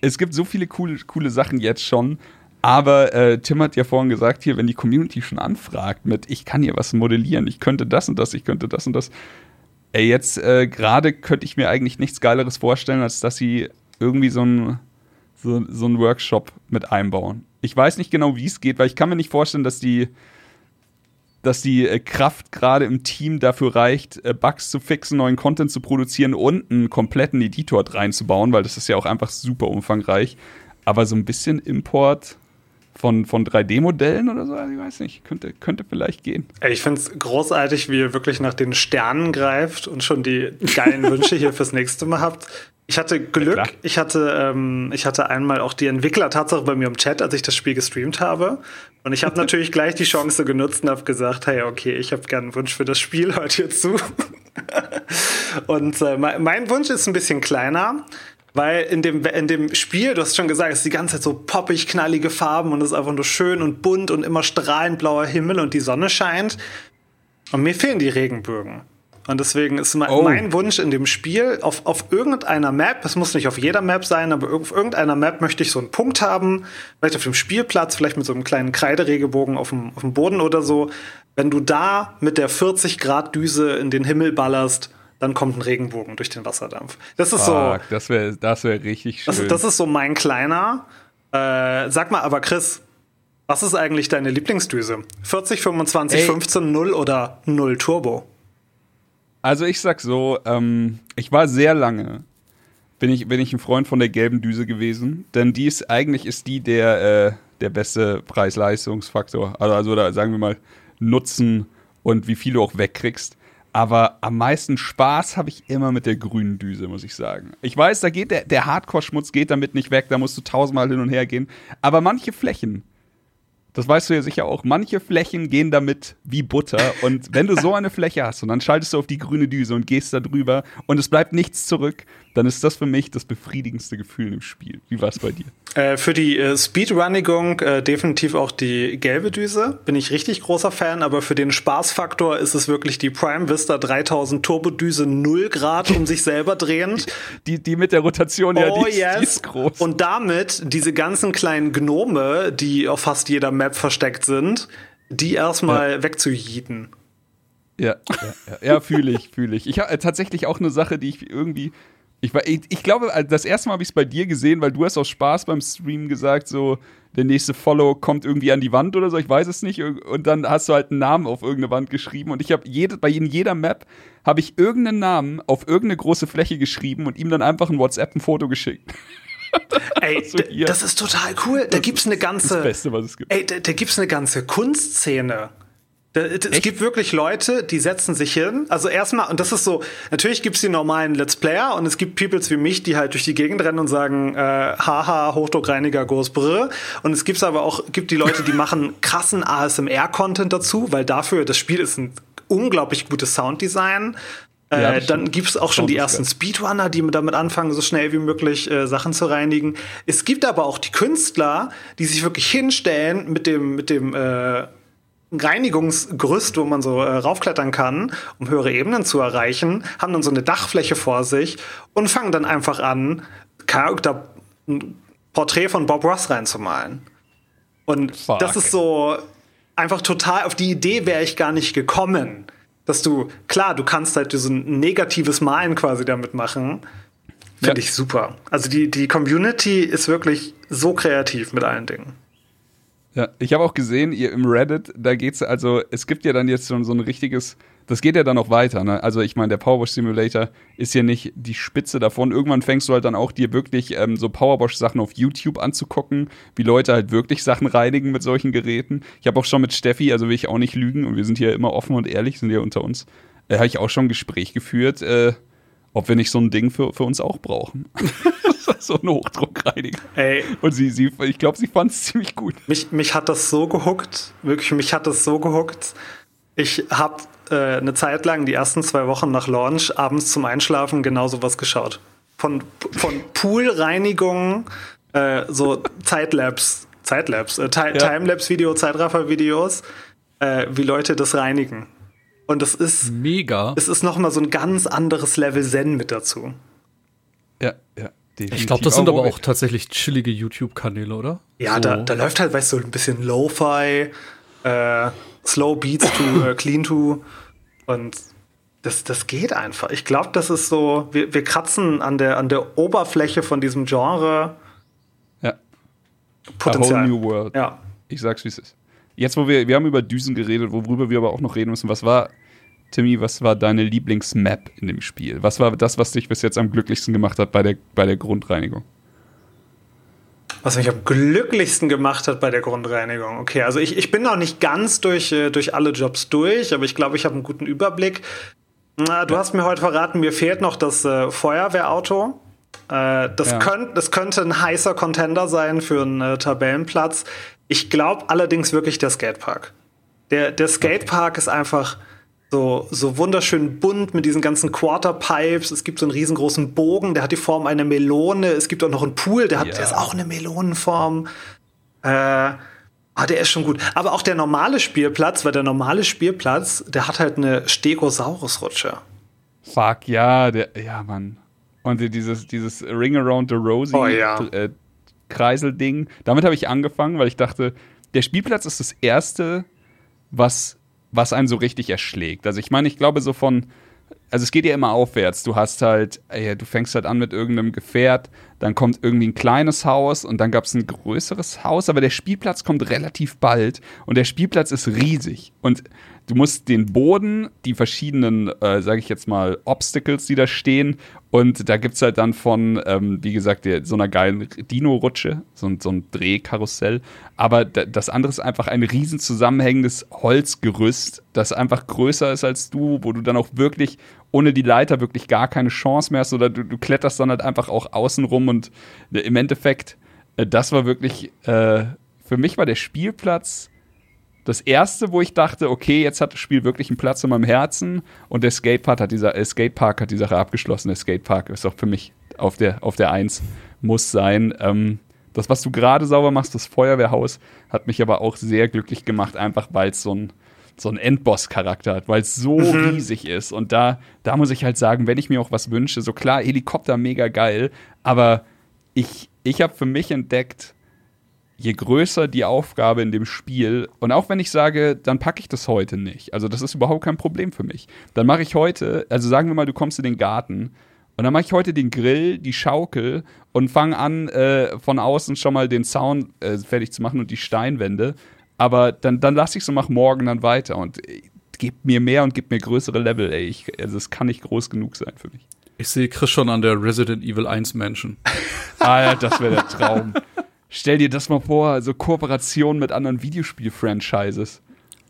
Es gibt so viele coole, coole Sachen jetzt schon. Aber äh, Tim hat ja vorhin gesagt, hier, wenn die Community schon anfragt mit, ich kann hier was modellieren, ich könnte das und das, ich könnte das und das. Ey, jetzt äh, gerade könnte ich mir eigentlich nichts Geileres vorstellen, als dass sie irgendwie so ein so, so einen Workshop mit einbauen. Ich weiß nicht genau, wie es geht, weil ich kann mir nicht vorstellen, dass die dass die äh, Kraft gerade im Team dafür reicht, äh, Bugs zu fixen, neuen Content zu produzieren und einen kompletten Editor reinzubauen, weil das ist ja auch einfach super umfangreich. Aber so ein bisschen Import von, von 3D-Modellen oder so, also ich weiß nicht, könnte, könnte vielleicht gehen. Ich finde es großartig, wie ihr wirklich nach den Sternen greift und schon die geilen Wünsche hier fürs nächste Mal habt. Ich hatte Glück, ja, ich hatte, ähm, ich hatte einmal auch die Entwickler-Tatsache bei mir im Chat, als ich das Spiel gestreamt habe. Und ich habe natürlich gleich die Chance genutzt und habe gesagt, hey, okay, ich habe gerne einen Wunsch für das Spiel, hört hier zu. und äh, mein Wunsch ist ein bisschen kleiner, weil in dem, in dem Spiel, du hast schon gesagt, es ist die ganze Zeit so poppig, knallige Farben und es ist einfach nur schön und bunt und immer strahlend blauer Himmel und die Sonne scheint. Und mir fehlen die Regenbögen. Und deswegen ist mein, oh. mein Wunsch in dem Spiel, auf, auf irgendeiner Map, es muss nicht auf jeder Map sein, aber auf irgendeiner Map möchte ich so einen Punkt haben, vielleicht auf dem Spielplatz, vielleicht mit so einem kleinen Kreideregelbogen auf dem, auf dem Boden oder so. Wenn du da mit der 40 Grad Düse in den Himmel ballerst, dann kommt ein Regenbogen durch den Wasserdampf. Das ist Fuck, so. Das wäre das wär richtig schön. Das, das, ist so mein kleiner. Äh, sag mal aber, Chris, was ist eigentlich deine Lieblingsdüse? 40, 25, Ey. 15, 0 oder 0 Turbo? Also ich sag so, ähm, ich war sehr lange, bin ich, bin ich ein Freund von der gelben Düse gewesen, denn die ist, eigentlich ist die der, äh, der beste Preis-Leistungsfaktor. Also, also da sagen wir mal Nutzen und wie viel du auch wegkriegst. Aber am meisten Spaß habe ich immer mit der grünen Düse, muss ich sagen. Ich weiß, da geht der, der Hardcore-Schmutz geht damit nicht weg, da musst du tausendmal hin und her gehen. Aber manche Flächen, das weißt du ja sicher auch, manche Flächen gehen damit wie Butter. Und wenn du so eine Fläche hast und dann schaltest du auf die grüne Düse und gehst da drüber und es bleibt nichts zurück, dann ist das für mich das befriedigendste Gefühl im Spiel. Wie war es bei dir? Äh, für die äh, Speedrunnigung äh, definitiv auch die gelbe Düse. Bin ich richtig großer Fan, aber für den Spaßfaktor ist es wirklich die Prime Vista 3000 Turbodüse 0 Grad um sich selber drehend. Die, die mit der Rotation, ja, Oh die, yes. die ist groß. Und damit diese ganzen kleinen Gnome, die auf fast jeder Map versteckt sind, die erstmal wegzujieten. Ja, ja, ja, ja fühle ich, fühle ich. Ich habe äh, tatsächlich auch eine Sache, die ich irgendwie. Ich, war- ich, ich glaube, also das erste Mal habe ich es bei dir gesehen, weil du hast aus Spaß beim Stream gesagt, so der nächste Follow kommt irgendwie an die Wand oder so, ich weiß es nicht. Und dann hast du halt einen Namen auf irgendeine Wand geschrieben. Und ich habe jede, bei in jeder Map habe ich irgendeinen Namen auf irgendeine große Fläche geschrieben und ihm dann einfach ein WhatsApp ein Foto geschickt. Ey, Also d- hier. das ist total cool. Da gibt's eine Das ganze. Beste, was es gibt. Ey, da, da gibt's eine ganze Kunstszene. Da, es gibt wirklich Leute, die setzen sich hin. Also erstmal, und das ist so, natürlich gibt's die normalen Let's Player und es gibt Peoples wie mich, die halt durch die Gegend rennen und sagen, äh, haha, Hochdruckreiniger, groß brr. Und es gibt's aber auch, gibt die Leute, die machen krassen ASMR-Content dazu, weil dafür, das Spiel ist ein unglaublich gutes Sounddesign. Ja, Äh, das dann stimmt. gibt's auch schon die ersten. Speedrunner, die damit anfangen, so schnell wie möglich äh, Sachen zu reinigen. Es gibt aber auch die Künstler, die sich wirklich hinstellen mit dem, mit dem äh, Reinigungsgerüst, wo man so äh, raufklettern kann, um höhere Ebenen zu erreichen, haben dann so eine Dachfläche vor sich und fangen dann einfach an, Charakter, ein Porträt von Bob Ross reinzumalen. Und Fuck. das ist so einfach total, auf die Idee wäre ich gar nicht gekommen. Dass du, klar, du kannst halt so ein negatives Malen quasi damit machen. Finde Ja. ich super. Also die, die Community ist wirklich so kreativ mit allen Dingen. Ja, ich habe auch gesehen, ihr im Reddit, da geht's also, es gibt ja dann jetzt schon so ein richtiges, das geht ja dann noch weiter, ne? Also ich meine, der Powerwash Simulator ist ja nicht die Spitze davon. Irgendwann fängst du halt dann auch dir wirklich ähm, so Powerwash-Sachen auf YouTube anzugucken, wie Leute halt wirklich Sachen reinigen mit solchen Geräten. Ich habe auch schon mit Steffi, also will ich auch nicht lügen, und wir sind hier immer offen und ehrlich, sind ja unter uns, äh, habe ich auch schon ein Gespräch geführt, äh, ob wir nicht so ein Ding für, für uns auch brauchen. so ein Hochdruckreiniger. Ey, Und sie, sie ich glaube, sie fand es ziemlich gut. mich, mich hat das so gehuckt. Wirklich, mich hat das so gehuckt. Ich habe äh, eine Zeit lang, die ersten zwei Wochen nach Launch, abends zum Einschlafen genau sowas geschaut. Von, von Poolreinigung, äh, so Zeitlapse, Zeitlapse, äh, Ti Ja. Timelapse-Video, Zeitraffer-Videos, äh, wie Leute das reinigen. Und das ist, Mega. es ist noch mal so ein ganz anderes Level Zen mit dazu. Ja, ja. definitiv. Ich glaube, das sind aber auch tatsächlich chillige YouTube-Kanäle, oder? Ja, so. da, da läuft halt, weißt du, ein bisschen Lo-Fi, äh, Slow Beats to äh, Clean to und das, das geht einfach. Ich glaube, das ist so, wir, wir kratzen an der, an der Oberfläche von diesem Genre Ja. A Potenzial. whole new world. Ja. Ich sag's, wie es ist. Jetzt, wo wir, wir haben über Düsen geredet, worüber wir aber auch noch reden müssen, was war, Timmy, was war deine Lieblingsmap in dem Spiel? Was war das, was dich bis jetzt am glücklichsten gemacht hat bei der, bei der Grundreinigung? Was mich am glücklichsten gemacht hat bei der Grundreinigung. Okay, also ich, ich bin noch nicht ganz durch, äh, durch alle Jobs durch, aber ich glaube, ich habe einen guten Überblick. Na, du hast mir heute verraten, mir fehlt noch das äh, Feuerwehrauto. Äh, das, Ja. könnt, das könnte ein heißer Contender sein für einen äh, Tabellenplatz. Ich glaube allerdings wirklich der Skatepark. Der, der Skatepark ist einfach so, so wunderschön bunt mit diesen ganzen Quarterpipes. Es gibt so einen riesengroßen Bogen, der hat die Form einer Melone. Es gibt auch noch einen Pool, der, hat, Ja. der ist auch eine Melonenform. Äh, ah, der ist schon gut. Aber auch der normale Spielplatz, weil der normale Spielplatz, der hat halt eine Stegosaurus-Rutsche. Fuck, ja, der, ja, Mann. Und dieses, dieses Ring Around the Rosie Oh, ja. äh, Kreiselding, damit habe ich angefangen, weil ich dachte, der Spielplatz ist das erste, was, was einen so richtig erschlägt. Also ich meine, ich glaube so von, also es geht ja immer aufwärts. Du hast halt, ey, du fängst halt an mit irgendeinem Gefährt, dann kommt irgendwie ein kleines Haus und dann gab es ein größeres Haus, aber der Spielplatz kommt relativ bald und der Spielplatz ist riesig und du musst den Boden, die verschiedenen, äh, sage ich jetzt mal, Obstacles, die da stehen und da gibt es halt dann von, ähm, wie gesagt, so einer geilen Dino-Rutsche, so, so ein Drehkarussell. Aber da, das andere ist einfach ein riesen zusammenhängendes Holzgerüst, das einfach größer ist als du, wo du dann auch wirklich ohne die Leiter wirklich gar keine Chance mehr hast oder du, du kletterst dann halt einfach auch außen rum und äh, im Endeffekt, äh, das war wirklich äh, für mich war der Spielplatz das erste, wo ich dachte, okay, jetzt hat das Spiel wirklich einen Platz in meinem Herzen und der Skatepark hat, dieser, äh, Skatepark hat die Sache abgeschlossen. Der Skatepark ist auch für mich auf der, auf der Eins, muss sein. Ähm, das, was du gerade sauber machst, das Feuerwehrhaus, hat mich aber auch sehr glücklich gemacht, einfach weil es so ein, so ein Endboss-Charakter hat, weil es so mhm. riesig ist. Und da, da muss ich halt sagen, wenn ich mir auch was wünsche, so klar, Helikopter mega geil, aber ich, ich habe für mich entdeckt, je größer die Aufgabe in dem Spiel, und auch wenn ich sage, dann packe ich das heute nicht, also das ist überhaupt kein Problem für mich, dann mache ich heute, also sagen wir mal, du kommst in den Garten und dann mache ich heute den Grill, die Schaukel und fange an, äh, von außen schon mal den Zaun äh, fertig zu machen und die Steinwände. Aber dann, dann lasse ich es und mache morgen dann weiter und äh, gib mir mehr und gib mir größere Level, ey. Ich, also es kann nicht groß genug sein für mich. Ich sehe Chris schon an der Resident Evil 1 Menschen. ah ja, das wäre der Traum. Stell dir das mal vor, so also Kooperation mit anderen Videospiel-Franchises.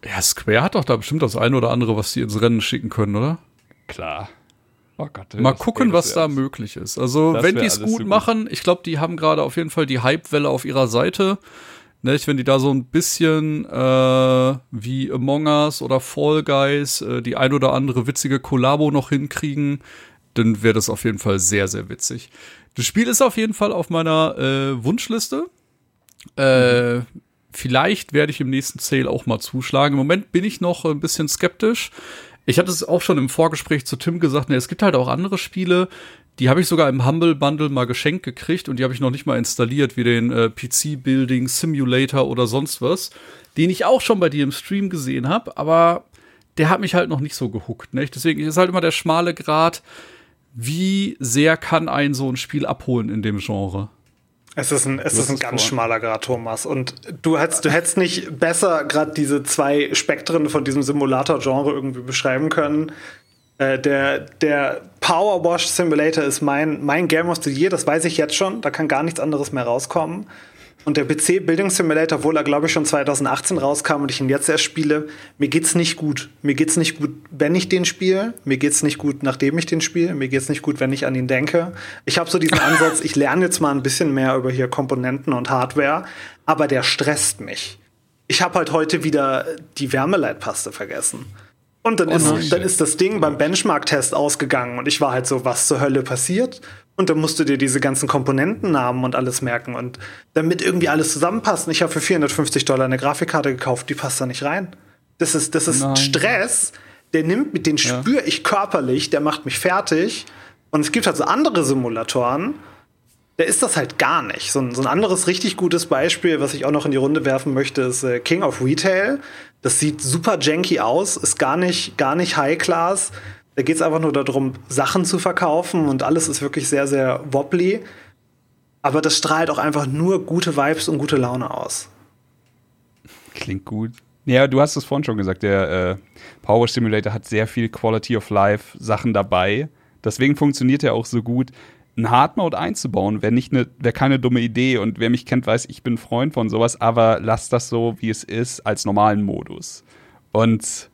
Ja, Square hat doch da bestimmt das eine oder andere, was sie ins Rennen schicken können, oder? Klar. Oh Gott, Mal gucken, was da alles. möglich ist. Also, wenn die es gut machen, ich glaube, die haben gerade auf jeden Fall die Hype-Welle auf ihrer Seite. Nicht? Wenn die da so ein bisschen äh, wie Among Us oder Fall Guys äh, die ein oder andere witzige Kollabo noch hinkriegen, dann wäre das auf jeden Fall sehr, sehr witzig. Das Spiel ist auf jeden Fall auf meiner äh, Wunschliste. Äh. Vielleicht werde ich im nächsten Sale auch mal zuschlagen. Im Moment bin ich noch ein bisschen skeptisch. Ich hatte es auch schon im Vorgespräch zu Tim gesagt, ne, es gibt halt auch andere Spiele, die habe ich sogar im Humble Bundle mal geschenkt gekriegt und die habe ich noch nicht mal installiert, wie den äh, PC Building Simulator oder sonst was, den ich auch schon bei dir im Stream gesehen habe, aber der hat mich halt noch nicht so gehuckt. Ne? Deswegen ist halt immer der schmale Grad, wie sehr kann ein so ein Spiel abholen in dem Genre? Es ist ein, es ist ein ganz vor. schmaler Grad, Thomas. Und du hättest, du hättest nicht besser gerade diese zwei Spektren von diesem Simulator-Genre irgendwie beschreiben können. Äh, der, der Power Wash Simulator ist mein, mein Game of the Year, das weiß ich jetzt schon. Da kann gar nichts anderes mehr rauskommen. Und der PC Building Simulator, obwohl er, glaube ich, schon 2018 rauskam und ich ihn jetzt erst spiele, mir geht's nicht gut. Mir geht's nicht gut, wenn ich den spiele. Mir geht's nicht gut, nachdem ich den spiele. Mir geht's nicht gut, wenn ich an ihn denke. Ich habe so diesen Ansatz, ich lerne jetzt mal ein bisschen mehr über hier Komponenten und Hardware, aber der stresst mich. Ich habe halt heute wieder die Wärmeleitpaste vergessen. Und dann, oh ist, dann ist das Ding beim Benchmark-Test ausgegangen und ich war halt so, was zur Hölle passiert? Und dann musst du dir diese ganzen Komponentennamen und alles merken. Und damit irgendwie alles zusammenpasst. Ich habe für 450 Dollar eine Grafikkarte gekauft, die passt da nicht rein. Das ist, das ist Stress, der nimmt mit, den ja. spüre ich körperlich, der macht mich fertig. Und es gibt halt so andere Simulatoren, da ist das halt gar nicht. So ein, so ein anderes richtig gutes Beispiel, was ich auch noch in die Runde werfen möchte, ist äh, King of Retail. Das sieht super janky aus, ist gar nicht, gar nicht High Class, da geht es einfach nur darum, Sachen zu verkaufen und alles ist wirklich sehr, sehr wobbly. Aber das strahlt auch einfach nur gute Vibes und gute Laune aus. Klingt gut. Ja, du hast es vorhin schon gesagt, der äh, Power Simulator hat sehr viel Quality of Life Sachen dabei. Deswegen funktioniert er auch so gut. Ein Hard Mode einzubauen, wäre nicht eine, keine dumme Idee und wer mich kennt, weiß, ich bin Freund von sowas, aber lass das so, wie es ist, als normalen Modus. Und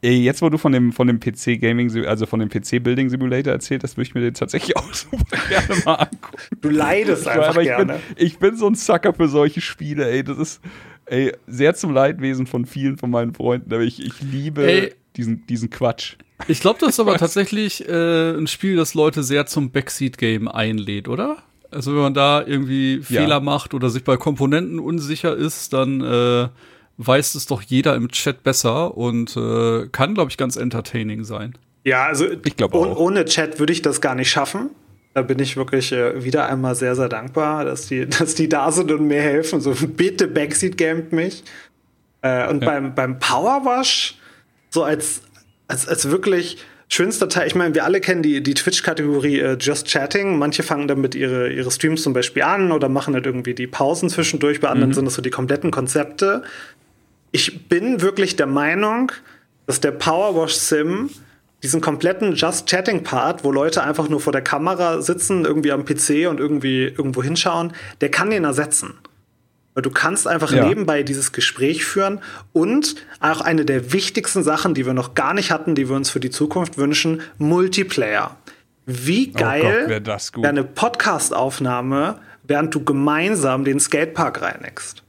Jetzt, wo du von dem, von dem PC Gaming, also von dem PC Building Simulator erzählt hast, würde ich mir den tatsächlich auch super gerne mal angucken. Du leidest einfach aber ich gerne. Bin, ich bin so ein Sucker für solche Spiele, ey. Das ist ey, sehr zum Leidwesen von vielen von meinen Freunden, aber ich, ich liebe ey, diesen, diesen Quatsch. Ich glaube, das ist aber tatsächlich äh, ein Spiel, das Leute sehr zum Backseat-Game einlädt, oder? Also wenn man da irgendwie Fehler ja. macht oder sich bei Komponenten unsicher ist, dann äh, weiß es doch jeder im Chat besser und äh, kann, glaube ich, ganz entertaining sein. Ja, also ich glaube oh, ohne Chat würde ich das gar nicht schaffen. Da bin ich wirklich äh, wieder einmal sehr, sehr dankbar, dass die, dass die da sind und mir helfen. So, bitte Backseat gamet mich. Äh, und ja. beim, beim Powerwash, so als, als, als wirklich schönster Teil, ich meine, wir alle kennen die, die Twitch-Kategorie äh, Just Chatting. Manche fangen damit ihre, ihre Streams zum Beispiel an oder machen halt irgendwie die Pausen zwischendurch. Bei anderen mhm. sind es so die kompletten Konzepte ich bin wirklich der Meinung, dass der Powerwash Sim diesen kompletten Just Chatting Part, wo Leute einfach nur vor der Kamera sitzen, irgendwie am PC und irgendwie irgendwo hinschauen, der kann den ersetzen. Weil du kannst einfach ja. nebenbei dieses Gespräch führen und auch eine der wichtigsten Sachen, die wir noch gar nicht hatten, die wir uns für die Zukunft wünschen, Multiplayer. Wie geil oh Gott, eine Podcast-Aufnahme, während du gemeinsam den Skatepark reinigst.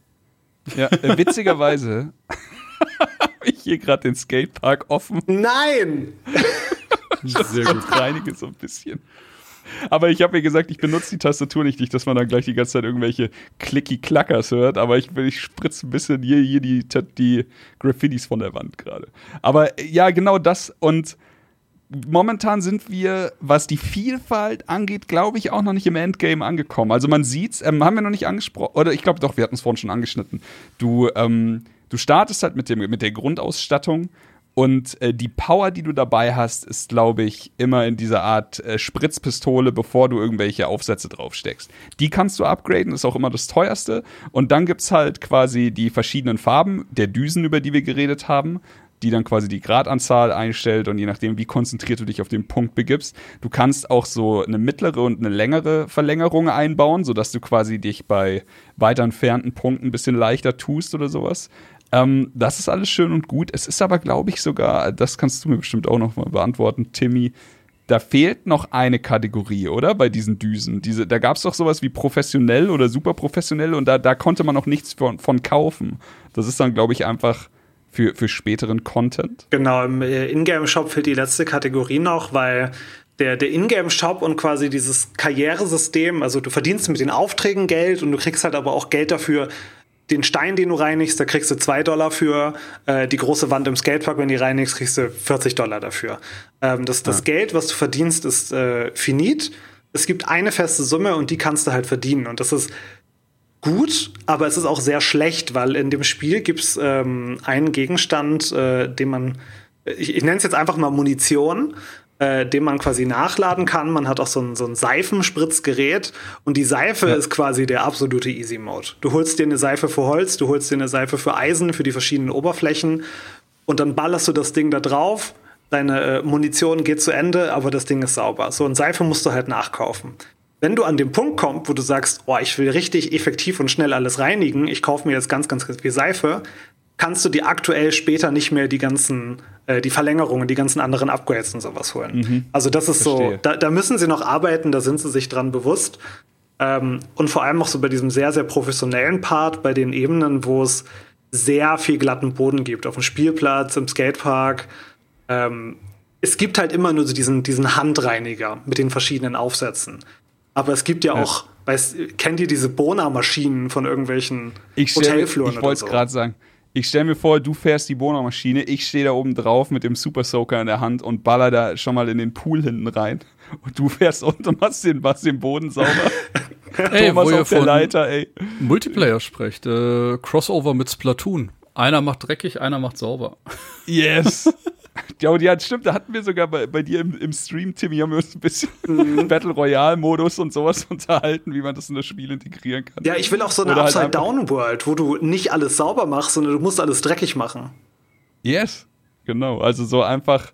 Ja, äh, witzigerweise habe ich hier gerade den Skatepark offen. Nein! Sehr gut. Reinige so ein bisschen. Aber ich habe mir gesagt, ich benutze die Tastatur nicht, nicht, dass man dann gleich die ganze Zeit irgendwelche Clicky-Clackers hört, aber ich, ich spritze ein bisschen hier, hier die, die Graffitis von der Wand gerade. Aber ja, genau das und momentan sind wir, was die Vielfalt angeht, glaube ich, auch noch nicht im Endgame angekommen. Also man sieht's, ähm, haben wir noch nicht angesprochen, oder ich glaube doch, wir hatten es vorhin schon angeschnitten. Du, ähm, du startest halt mit, dem, mit der Grundausstattung und äh, die Power, die du dabei hast, ist, glaube ich, immer in dieser Art äh, Spritzpistole, bevor du irgendwelche Aufsätze draufsteckst. Die kannst du upgraden, ist auch immer das teuerste. Und dann gibt es halt quasi die verschiedenen Farben der Düsen, über die wir geredet haben die dann quasi die Gradanzahl einstellt und je nachdem, wie konzentriert du dich auf den Punkt begibst. Du kannst auch so eine mittlere und eine längere Verlängerung einbauen, sodass du quasi dich bei weiter entfernten Punkten ein bisschen leichter tust oder sowas. Ähm, das ist alles schön und gut. Es ist aber, glaube ich, sogar, das kannst du mir bestimmt auch noch mal beantworten, Timmy. Da fehlt noch eine Kategorie, oder? Bei diesen Düsen. Diese, da gab es doch sowas wie professionell oder super professionell und da, da konnte man noch nichts von, von kaufen. Das ist dann, glaube ich, einfach für, für späteren Content. Genau, im äh, Ingame-Shop fehlt die letzte Kategorie noch, weil der, der Ingame-Shop und quasi dieses Karrieresystem, also du verdienst mit den Aufträgen Geld und du kriegst halt aber auch Geld dafür, den Stein, den du reinigst, da kriegst du 2 Dollar für. Äh, die große Wand im Skatepark, wenn die reinigst, kriegst du 40 Dollar dafür. Ähm, das das ja. Geld, was du verdienst, ist äh, finit. Es gibt eine feste Summe und die kannst du halt verdienen. Und das ist gut, aber es ist auch sehr schlecht, weil in dem Spiel gibt es ähm, einen Gegenstand, äh, den man, ich, ich nenne es jetzt einfach mal Munition äh, den man quasi nachladen kann. Man hat auch so ein, so ein Seifenspritzgerät und die Seife ja. ist quasi der absolute Easy Mode. Du holst dir eine Seife für Holz, du holst dir eine Seife für Eisen, für die verschiedenen Oberflächen und dann ballerst du das Ding da drauf. Deine äh, Munition geht zu Ende, aber das Ding ist sauber. So, und Seife musst du halt nachkaufen. Wenn du an den Punkt kommst, wo du sagst, oh, ich will richtig effektiv und schnell alles reinigen, ich kaufe mir jetzt ganz, ganz, ganz viel Seife, kannst du dir aktuell später nicht mehr die ganzen, äh, die Verlängerungen, die ganzen anderen Upgrades und sowas holen. Mhm. Also das ist Verstehe. so, da, da, müssen sie noch arbeiten, da sind sie sich dran bewusst. Ähm, und vor allem auch so bei diesem sehr, sehr professionellen Part, bei den Ebenen, wo es sehr viel glatten Boden gibt, auf dem Spielplatz, im Skatepark. Ähm, es gibt halt immer nur so diesen, diesen Handreiniger mit den verschiedenen Aufsätzen. Aber es gibt ja, ja. auch, weißt, kennt ihr diese Bona-Maschinen von irgendwelchen ich Hotelfluren? Ich wollte es so? gerade sagen. Ich stelle mir vor, du fährst die Bohrmaschine, ich stehe da oben drauf mit dem Super Soaker in der Hand und baller da schon mal in den Pool hinten rein. Und du fährst unten und machst den, machst den Boden sauber. ey, Thomas wo auf der Leiter, ey. Multiplayer spricht, äh, Crossover mit Splatoon. Einer macht dreckig, einer macht sauber. Yes. Ja, und ja, stimmt, da hatten wir sogar bei, bei dir im, im Stream, Timmy, haben wir uns ein bisschen mhm. Battle Royale-Modus und sowas unterhalten, wie man das in das Spiel integrieren kann. Ja, ich will auch so eine halt Upside-Down-World, wo du nicht alles sauber machst, sondern du musst alles dreckig machen. Yes, genau. Also so einfach.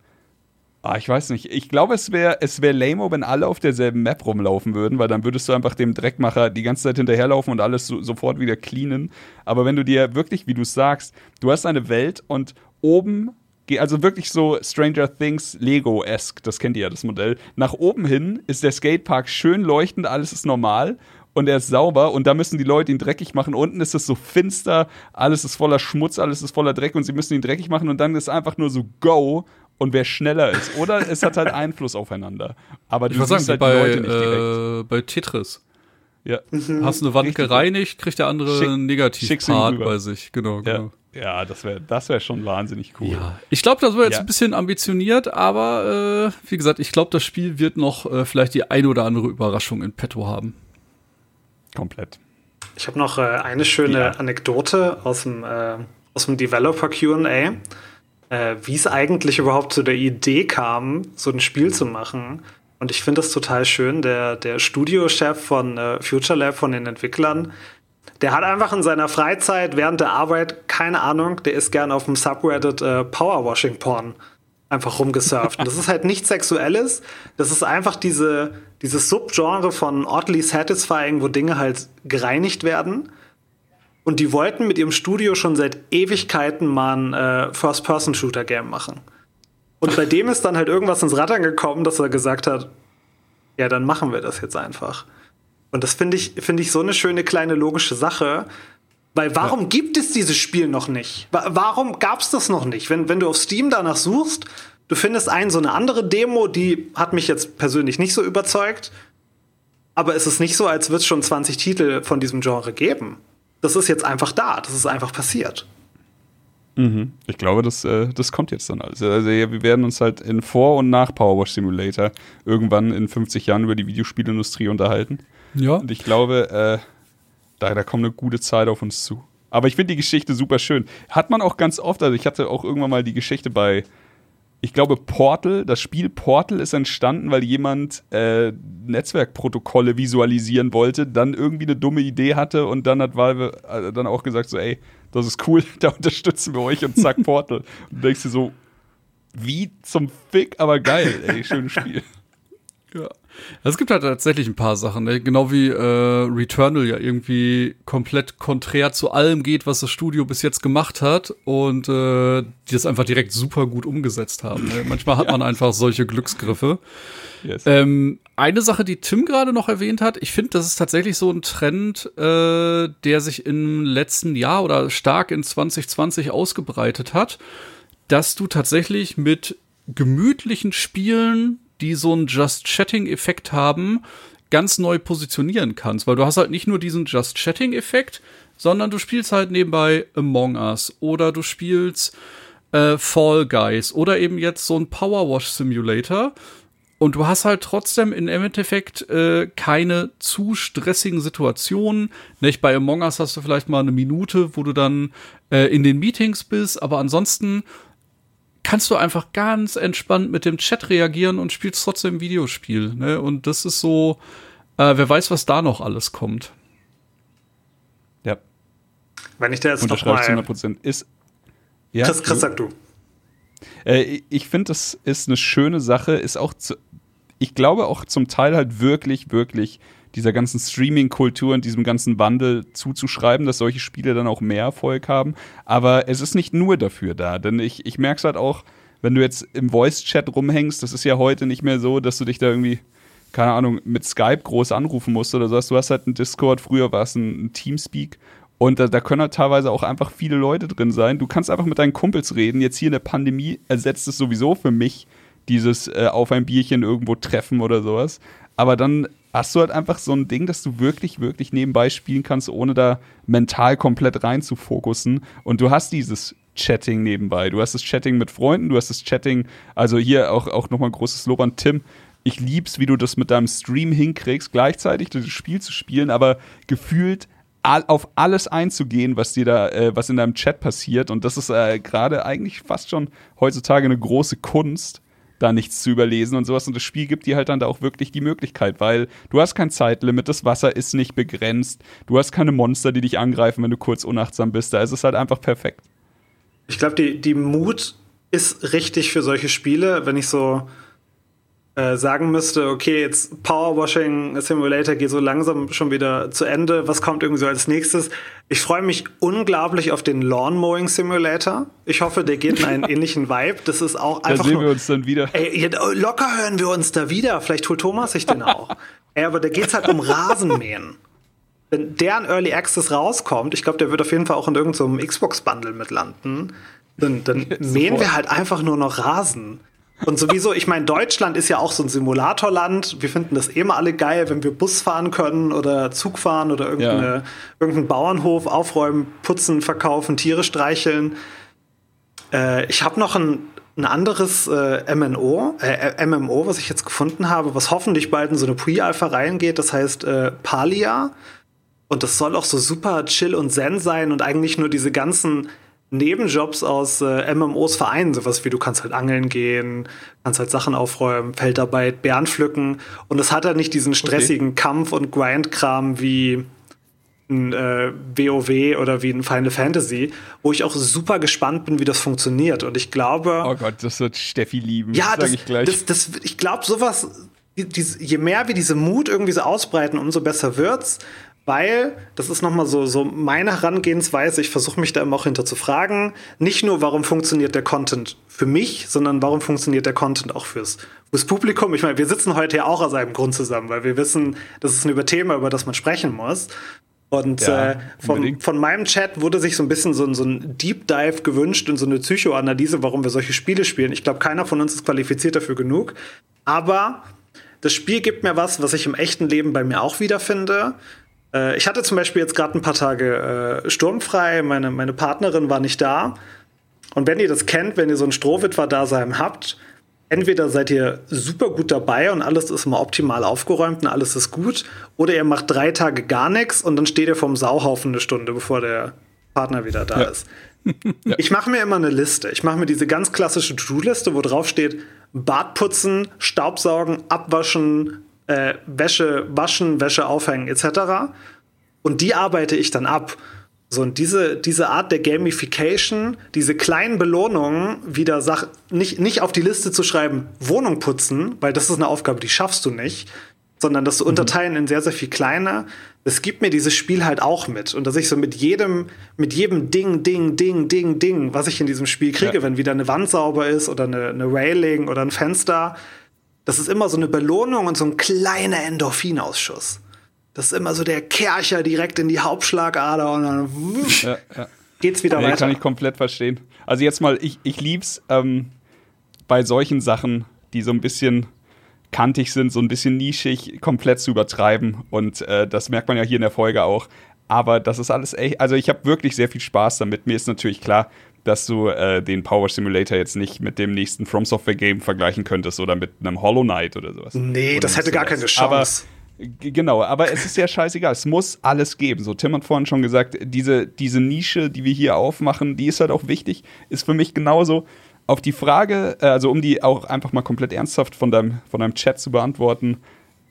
Ah, ich weiß nicht. Ich glaube, es wäre es wär lame, wenn alle auf derselben Map rumlaufen würden, weil dann würdest du einfach dem Dreckmacher die ganze Zeit hinterherlaufen und alles so, sofort wieder cleanen. Aber wenn du dir wirklich, wie du sagst, du hast eine Welt und oben also wirklich so Stranger Things Lego-esque, das kennt ihr ja, das Modell. Nach oben hin ist der Skatepark schön leuchtend, alles ist normal und er ist sauber und da müssen die Leute ihn dreckig machen. Unten ist es so finster, alles ist voller Schmutz, alles ist voller Dreck und sie müssen ihn dreckig machen und dann ist einfach nur so Go und wer schneller ist. Oder es hat halt Einfluss aufeinander. Aber du ich siehst sagen, halt bei, die Leute nicht direkt. Äh, bei Tetris. Ja. Hast du eine Wand Richtig gereinigt, kriegt der andere einen Negativ-Part bei sich. Genau, genau. Ja. Ja, das wäre das wär schon wahnsinnig cool. Ja. Ich glaube, das war jetzt ja. ein bisschen ambitioniert, aber äh, wie gesagt, ich glaube, das Spiel wird noch äh, vielleicht die eine oder andere Überraschung in petto haben. Komplett. Ich habe noch äh, eine schöne ja. Anekdote aus dem, äh, aus dem Developer QA, äh, wie es eigentlich überhaupt zu der Idee kam, so ein Spiel zu machen. Und ich finde das total schön. Der, der Studiochef von äh, Future Lab, von den Entwicklern, der hat einfach in seiner Freizeit während der Arbeit, keine Ahnung, der ist gern auf dem Subreddit äh, Powerwashing Porn einfach rumgesurft. Und das ist halt nichts Sexuelles. Das ist einfach diese, dieses Subgenre von oddly satisfying, wo Dinge halt gereinigt werden. Und die wollten mit ihrem Studio schon seit Ewigkeiten mal ein äh, First-Person-Shooter-Game machen. Und bei dem ist dann halt irgendwas ins Rattern gekommen, dass er gesagt hat, ja, dann machen wir das jetzt einfach. Und das finde ich, finde ich so eine schöne kleine logische Sache. Weil warum ja. gibt es dieses Spiel noch nicht? Warum gab es das noch nicht? Wenn, wenn du auf Steam danach suchst, du findest ein so eine andere Demo, die hat mich jetzt persönlich nicht so überzeugt. Aber es ist nicht so, als würde es schon 20 Titel von diesem Genre geben. Das ist jetzt einfach da, das ist einfach passiert. Mhm. Ich glaube, das, äh, das kommt jetzt dann alles. Also wir werden uns halt in Vor- und nach Powerwash Simulator irgendwann in 50 Jahren über die Videospielindustrie unterhalten. Ja. Und ich glaube, äh, da, da kommt eine gute Zeit auf uns zu. Aber ich finde die Geschichte super schön. Hat man auch ganz oft, also ich hatte auch irgendwann mal die Geschichte bei, ich glaube, Portal, das Spiel Portal ist entstanden, weil jemand äh, Netzwerkprotokolle visualisieren wollte, dann irgendwie eine dumme Idee hatte und dann hat Valve äh, dann auch gesagt, so, ey, das ist cool, da unterstützen wir euch und zack, Portal. und du denkst dir so, wie zum Fick, aber geil, ey, schönes Spiel. Ja. Es gibt halt tatsächlich ein paar Sachen, ne? genau wie äh, Returnal ja irgendwie komplett konträr zu allem geht, was das Studio bis jetzt gemacht hat und äh, die das einfach direkt super gut umgesetzt haben. Ne? Manchmal hat ja. man einfach solche Glücksgriffe. Yes. Ähm, eine Sache, die Tim gerade noch erwähnt hat, ich finde, das ist tatsächlich so ein Trend, äh, der sich im letzten Jahr oder stark in 2020 ausgebreitet hat, dass du tatsächlich mit gemütlichen Spielen die so einen Just-Chatting-Effekt haben, ganz neu positionieren kannst. Weil du hast halt nicht nur diesen Just-Chatting-Effekt, sondern du spielst halt nebenbei Among Us oder du spielst äh, Fall Guys oder eben jetzt so ein Power Wash Simulator. Und du hast halt trotzdem in Endeffekt äh, keine zu stressigen Situationen. Nicht? Bei Among Us hast du vielleicht mal eine Minute, wo du dann äh, in den Meetings bist, aber ansonsten kannst du einfach ganz entspannt mit dem Chat reagieren und spielst trotzdem Videospiel. Ne? Und das ist so, äh, wer weiß, was da noch alles kommt. Ja. Wenn ich da jetzt noch mal 100% ist. Ja, Chris, Chris, sag du. Äh, ich finde, das ist eine schöne Sache, ist auch, zu, ich glaube auch zum Teil halt wirklich, wirklich dieser ganzen Streaming-Kultur und diesem ganzen Wandel zuzuschreiben, dass solche Spiele dann auch mehr Erfolg haben. Aber es ist nicht nur dafür da, denn ich, ich merke es halt auch, wenn du jetzt im Voice-Chat rumhängst, das ist ja heute nicht mehr so, dass du dich da irgendwie, keine Ahnung, mit Skype groß anrufen musst oder so. Du hast halt einen Discord, früher war es ein, ein Teamspeak. Und da, da, können halt teilweise auch einfach viele Leute drin sein. Du kannst einfach mit deinen Kumpels reden. Jetzt hier in der Pandemie ersetzt es sowieso für mich dieses äh, auf ein Bierchen irgendwo treffen oder sowas. Aber dann hast du halt einfach so ein Ding, dass du wirklich, wirklich nebenbei spielen kannst, ohne da mental komplett rein zu fokussen. Und du hast dieses Chatting nebenbei. Du hast das Chatting mit Freunden, du hast das Chatting, also hier auch, auch nochmal großes Lob an Tim. Ich lieb's, wie du das mit deinem Stream hinkriegst, gleichzeitig das Spiel zu spielen, aber gefühlt auf alles einzugehen, was dir da, äh, was in deinem Chat passiert. Und das ist äh, gerade eigentlich fast schon heutzutage eine große Kunst, da nichts zu überlesen und sowas. Und das Spiel gibt dir halt dann da auch wirklich die Möglichkeit, weil du hast kein Zeitlimit, das Wasser ist nicht begrenzt, du hast keine Monster, die dich angreifen, wenn du kurz unachtsam bist. Da ist es halt einfach perfekt. Ich glaube, die, die Mut ist richtig für solche Spiele, wenn ich so äh, sagen müsste, okay, jetzt Powerwashing Simulator geht so langsam schon wieder zu Ende. Was kommt irgendwie so als nächstes? Ich freue mich unglaublich auf den Lawn Mowing Simulator. Ich hoffe, der geht in einen ähnlichen Vibe. Das ist auch einfach. Da sehen wir uns dann wieder. Ey, locker hören wir uns da wieder. Vielleicht holt Thomas sich den auch. ey, aber da geht's halt um Rasenmähen. Wenn der in Early Access rauskommt, ich glaube, der wird auf jeden Fall auch in irgendeinem so Xbox-Bundle mit landen, dann, dann mähen wir halt einfach nur noch Rasen. Und sowieso, ich meine, Deutschland ist ja auch so ein Simulatorland. Wir finden das eh immer alle geil, wenn wir Bus fahren können oder Zug fahren oder irgendeine, ja. irgendeinen Bauernhof aufräumen, putzen, verkaufen, Tiere streicheln. Äh, ich habe noch ein, ein anderes äh, MNO, äh, MMO, was ich jetzt gefunden habe, was hoffentlich bald in so eine Pre-Alpha reingeht. Das heißt äh, Palia. Und das soll auch so super chill und zen sein und eigentlich nur diese ganzen Nebenjobs aus äh, MMOs vereinen, sowas wie du kannst halt angeln gehen, kannst halt Sachen aufräumen, Feldarbeit, Bären pflücken und es hat halt nicht diesen stressigen okay. Kampf- und Grindkram wie ein äh, WoW oder wie ein Final Fantasy, wo ich auch super gespannt bin, wie das funktioniert und ich glaube Oh Gott, das wird Steffi lieben, ja, das, ich gleich. Das, das, ich glaube sowas je mehr wir diese Mut irgendwie so ausbreiten, umso besser wird's weil das ist nochmal so, so meine Herangehensweise. Ich versuche mich da immer auch hinter zu fragen. Nicht nur, warum funktioniert der Content für mich, sondern warum funktioniert der Content auch fürs, fürs Publikum. Ich meine, wir sitzen heute ja auch aus einem Grund zusammen, weil wir wissen, das ist ein über Thema, über das man sprechen muss. Und Ja, äh, von, von meinem Chat wurde sich so ein bisschen so, ein- so ein Deep Dive gewünscht und so eine Psychoanalyse, warum wir solche Spiele spielen. Ich glaube, keiner von uns ist qualifiziert dafür genug. Aber das Spiel gibt mir was, was ich im echten Leben bei mir auch wiederfinde. Äh, ich hatte zum Beispiel jetzt gerade ein paar Tage äh, sturmfrei, meine, meine Partnerin war nicht da. Und wenn ihr das kennt, wenn ihr so ein Strohwitwer-Dasein habt, entweder seid ihr super gut dabei und alles ist mal optimal aufgeräumt und alles ist gut, oder ihr macht drei Tage gar nichts und dann steht ihr vom Sauhaufen eine Stunde, bevor der Partner wieder da ist. Ich mache mir immer eine Liste. Ich mache mir diese ganz klassische To-Do-Liste, wo drauf steht: Bad putzen, Staubsaugen, abwaschen, äh, Wäsche waschen, Wäsche aufhängen, etc. Und die arbeite ich dann ab. So, und diese, diese Art der Gamification, diese kleinen Belohnungen, wieder Sach nicht, nicht auf die Liste zu schreiben, Wohnung putzen, weil das ist eine Aufgabe, die schaffst du nicht, sondern das zu unterteilen in sehr, sehr viel kleiner, das gibt mir dieses Spiel halt auch mit. Und dass ich so mit jedem, mit jedem Ding, Ding, Ding, Ding, Ding, was ich in diesem Spiel kriege, Ja. wenn wieder eine Wand sauber ist oder eine, eine Railing oder ein Fenster, das ist immer so eine Belohnung und so ein kleiner Endorphinausschuss. Das ist immer so der Kercher direkt in die Hauptschlagader und dann Ja, ja. geht's wieder Nee, weiter. kann ich komplett verstehen. Also jetzt mal, ich, ich lieb's ähm, bei solchen Sachen, die so ein bisschen kantig sind, so ein bisschen nischig, komplett zu übertreiben. Und äh, das merkt man ja hier in der Folge auch. Aber das ist alles echt, also ich habe wirklich sehr viel Spaß damit. Mir ist natürlich klar, dass du äh, den Power Simulator jetzt nicht mit dem nächsten From Software Game vergleichen könntest oder mit einem Hollow Knight oder sowas. Nee, Oder das hätte gar sowas. keine Chance. Aber Genau, aber es ist ja scheißegal. Es muss alles geben. So, Tim hat vorhin schon gesagt, diese, diese Nische, die wir hier aufmachen, die ist halt auch wichtig. Ist für mich genauso. Auf die Frage, äh, also um die auch einfach mal komplett ernsthaft von deinem, von deinem Chat zu beantworten,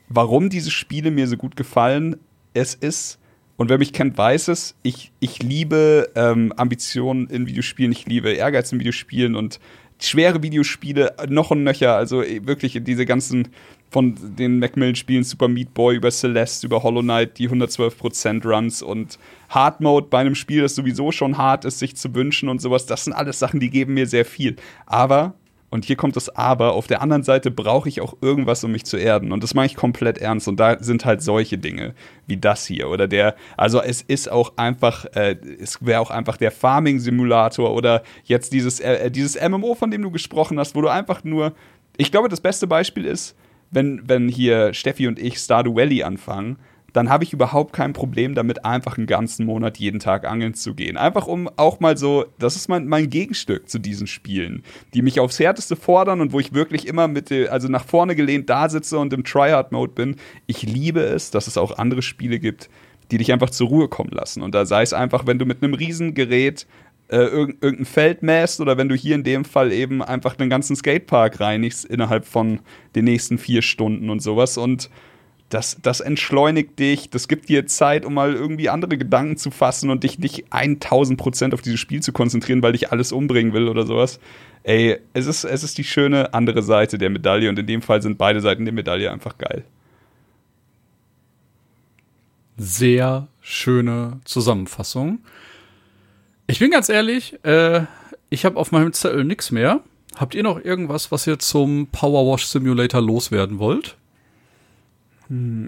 warum diese Spiele mir so gut gefallen, es ist, und wer mich kennt, weiß es, ich, ich liebe ähm, Ambitionen in Videospielen, ich liebe Ehrgeiz in Videospielen und schwere Videospiele noch und nöcher, also eh, wirklich diese ganzen von den Macmillan-Spielen, Super Meat Boy über Celeste, über Hollow Knight, die 112% Runs und Hard Mode bei einem Spiel, das sowieso schon hart ist, sich zu wünschen und sowas, das sind alles Sachen, die geben mir sehr viel. Aber und hier kommt das Aber. Auf der anderen Seite brauche ich auch irgendwas, um mich zu erden. Und das mache ich komplett ernst. Und da sind halt solche Dinge wie das hier. Oder der, also es ist auch einfach, äh, es wäre auch einfach der Farming-Simulator oder jetzt dieses, äh, dieses MMO, von dem du gesprochen hast, wo du einfach nur, ich glaube, das beste Beispiel ist, wenn, wenn hier Steffi und ich Stardew Valley anfangen, dann habe ich überhaupt kein Problem damit, einfach einen ganzen Monat jeden Tag angeln zu gehen. Einfach um auch mal so, das ist mein, mein Gegenstück zu diesen Spielen, die mich aufs Härteste fordern und wo ich wirklich immer mit, also nach vorne gelehnt da sitze und im Tryhard-Mode bin. Ich liebe es, dass es auch andere Spiele gibt, die dich einfach zur Ruhe kommen lassen. Und da sei es einfach, wenn du mit einem Riesengerät äh, irg irgendein Feld mäst oder wenn du hier in dem Fall eben einfach einen ganzen Skatepark reinigst innerhalb von den nächsten vier Stunden und sowas. Und das, das entschleunigt dich, das gibt dir Zeit, um mal irgendwie andere Gedanken zu fassen und dich nicht 1000 Prozent auf dieses Spiel zu konzentrieren, weil dich alles umbringen will oder sowas. Ey, es ist, es ist die schöne andere Seite der Medaille und in dem Fall sind beide Seiten der Medaille einfach geil. Sehr schöne Zusammenfassung. Ich bin ganz ehrlich, äh, ich habe auf meinem Zettel nichts mehr. Habt ihr noch irgendwas, was ihr zum Power Wash Simulator loswerden wollt?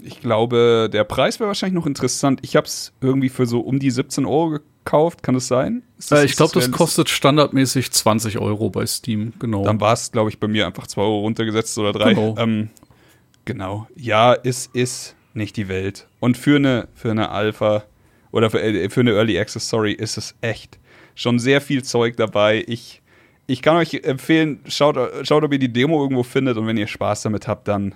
Ich glaube, der Preis wäre wahrscheinlich noch interessant. Ich habe es irgendwie für so um die 17 Euro gekauft, kann das sein? Ist Äh, ich glaube, das kostet standardmäßig 20 Euro bei Steam, genau. Dann war es, glaube ich, bei mir einfach 2 Euro runtergesetzt oder 3. Genau. Ähm, genau. Ja, es ist nicht die Welt. Und für eine, für eine Alpha oder für, äh, für eine Early Access, sorry, ist es echt schon sehr viel Zeug dabei. Ich, ich kann euch empfehlen, schaut, schaut, ob ihr die Demo irgendwo findet und wenn ihr Spaß damit habt, dann,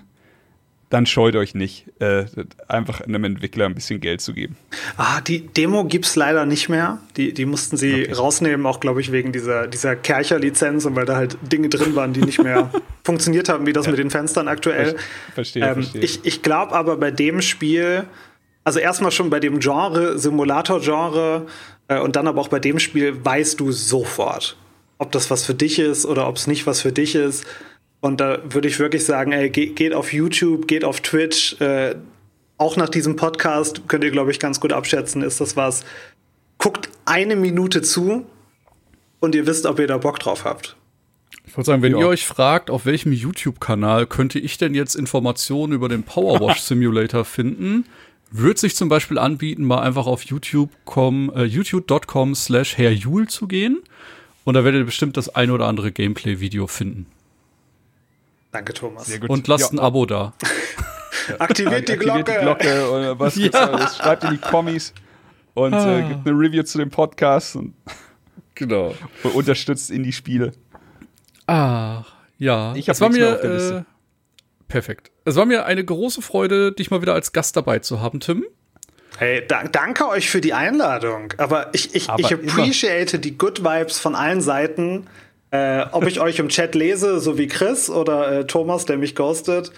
dann scheut euch nicht, äh, einfach einem Entwickler ein bisschen Geld zu geben. Ah, die Demo gibt's leider nicht mehr. Die, die mussten sie Okay. rausnehmen, auch glaube ich wegen dieser, dieser Kercher-Lizenz und weil da halt Dinge drin waren, die nicht mehr funktioniert haben, wie das mit den Fenstern aktuell. Verstehe, Ähm, verstehe. ich ich glaube aber bei dem Spiel, also erstmal schon bei dem Genre, Simulator-Genre äh, und dann aber auch bei dem Spiel weißt du sofort, ob das was für dich ist oder ob es nicht was für dich ist. Und da würde ich wirklich sagen, ey, ge geht auf YouTube, geht auf Twitch. Äh, auch nach diesem Podcast könnt ihr, glaube ich, ganz gut abschätzen, ist das was. Guckt eine Minute zu und ihr wisst, ob ihr da Bock drauf habt. Ich wollte sagen, wenn Ja. ihr euch fragt, auf welchem YouTube-Kanal könnte ich denn jetzt Informationen über den Power Wash Simulator finden, Wird sich zum Beispiel anbieten, mal einfach auf YouTube.com äh, youtube.com slash Herr Jul zu gehen. Und da werdet ihr bestimmt das ein oder andere Gameplay-Video finden. Danke, Thomas. Sehr gut. Und lasst Ja, ein Abo da. Aktiviert die aktiviert Glocke. die Glocke oder was Ja. alles? Schreibt in die Kommis und Ah. äh, gibt eine Review zu dem Podcast und, Genau. und unterstützt in die Spiele. Ach, ja. Ich hab es war mir auf der Liste. äh, perfekt. Es war mir eine große Freude, dich mal wieder als Gast dabei zu haben, Tim. Hey, da, danke euch für die Einladung. Aber ich, ich, Aber ich immer. appreciate die Good Vibes von allen Seiten. Äh, ob ich euch im Chat lese, so wie Chris oder äh, Thomas, der mich ghostet.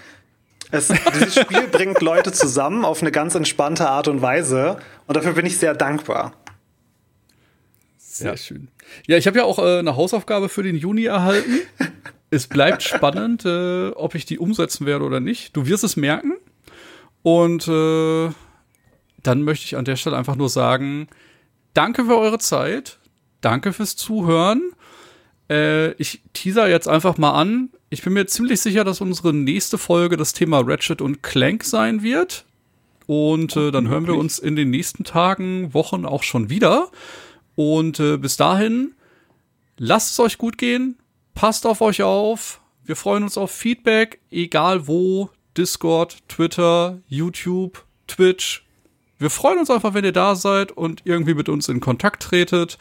Es, dieses Spiel bringt Leute zusammen auf eine ganz entspannte Art und Weise. Und dafür bin ich sehr dankbar. Sehr schön. Ja, ich habe ja auch äh, eine Hausaufgabe für den Juni erhalten. es bleibt spannend, äh, ob ich die umsetzen werde oder nicht. Du wirst es merken. Und äh, dann möchte ich an der Stelle einfach nur sagen, danke für eure Zeit. Danke fürs Zuhören. Äh, ich teaser jetzt einfach mal an. Ich bin mir ziemlich sicher, dass unsere nächste Folge das Thema Ratchet und Clank sein wird. Und äh, dann hören wir uns in den nächsten Tagen, Wochen auch schon wieder. Und äh, bis dahin, lasst es euch gut gehen, passt auf euch auf. Wir freuen uns auf Feedback, egal wo, Discord, Twitter, YouTube, Twitch. Wir freuen uns einfach, wenn ihr da seid und irgendwie mit uns in Kontakt tretet.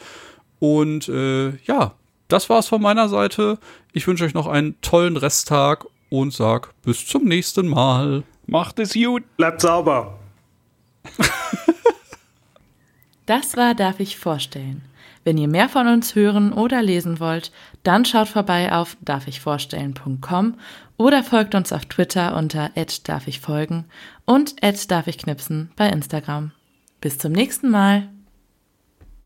Und äh, ja, das war's von meiner Seite. Ich wünsche euch noch einen tollen Resttag und sag bis zum nächsten Mal. Macht es gut. Bleibt sauber. Das war Darf ich vorstellen. Wenn ihr mehr von uns hören oder lesen wollt, dann schaut vorbei auf darfichvorstellen.com oder folgt uns auf Twitter unter @darfichfolgen und @darfichknipsen bei Instagram. Bis zum nächsten Mal.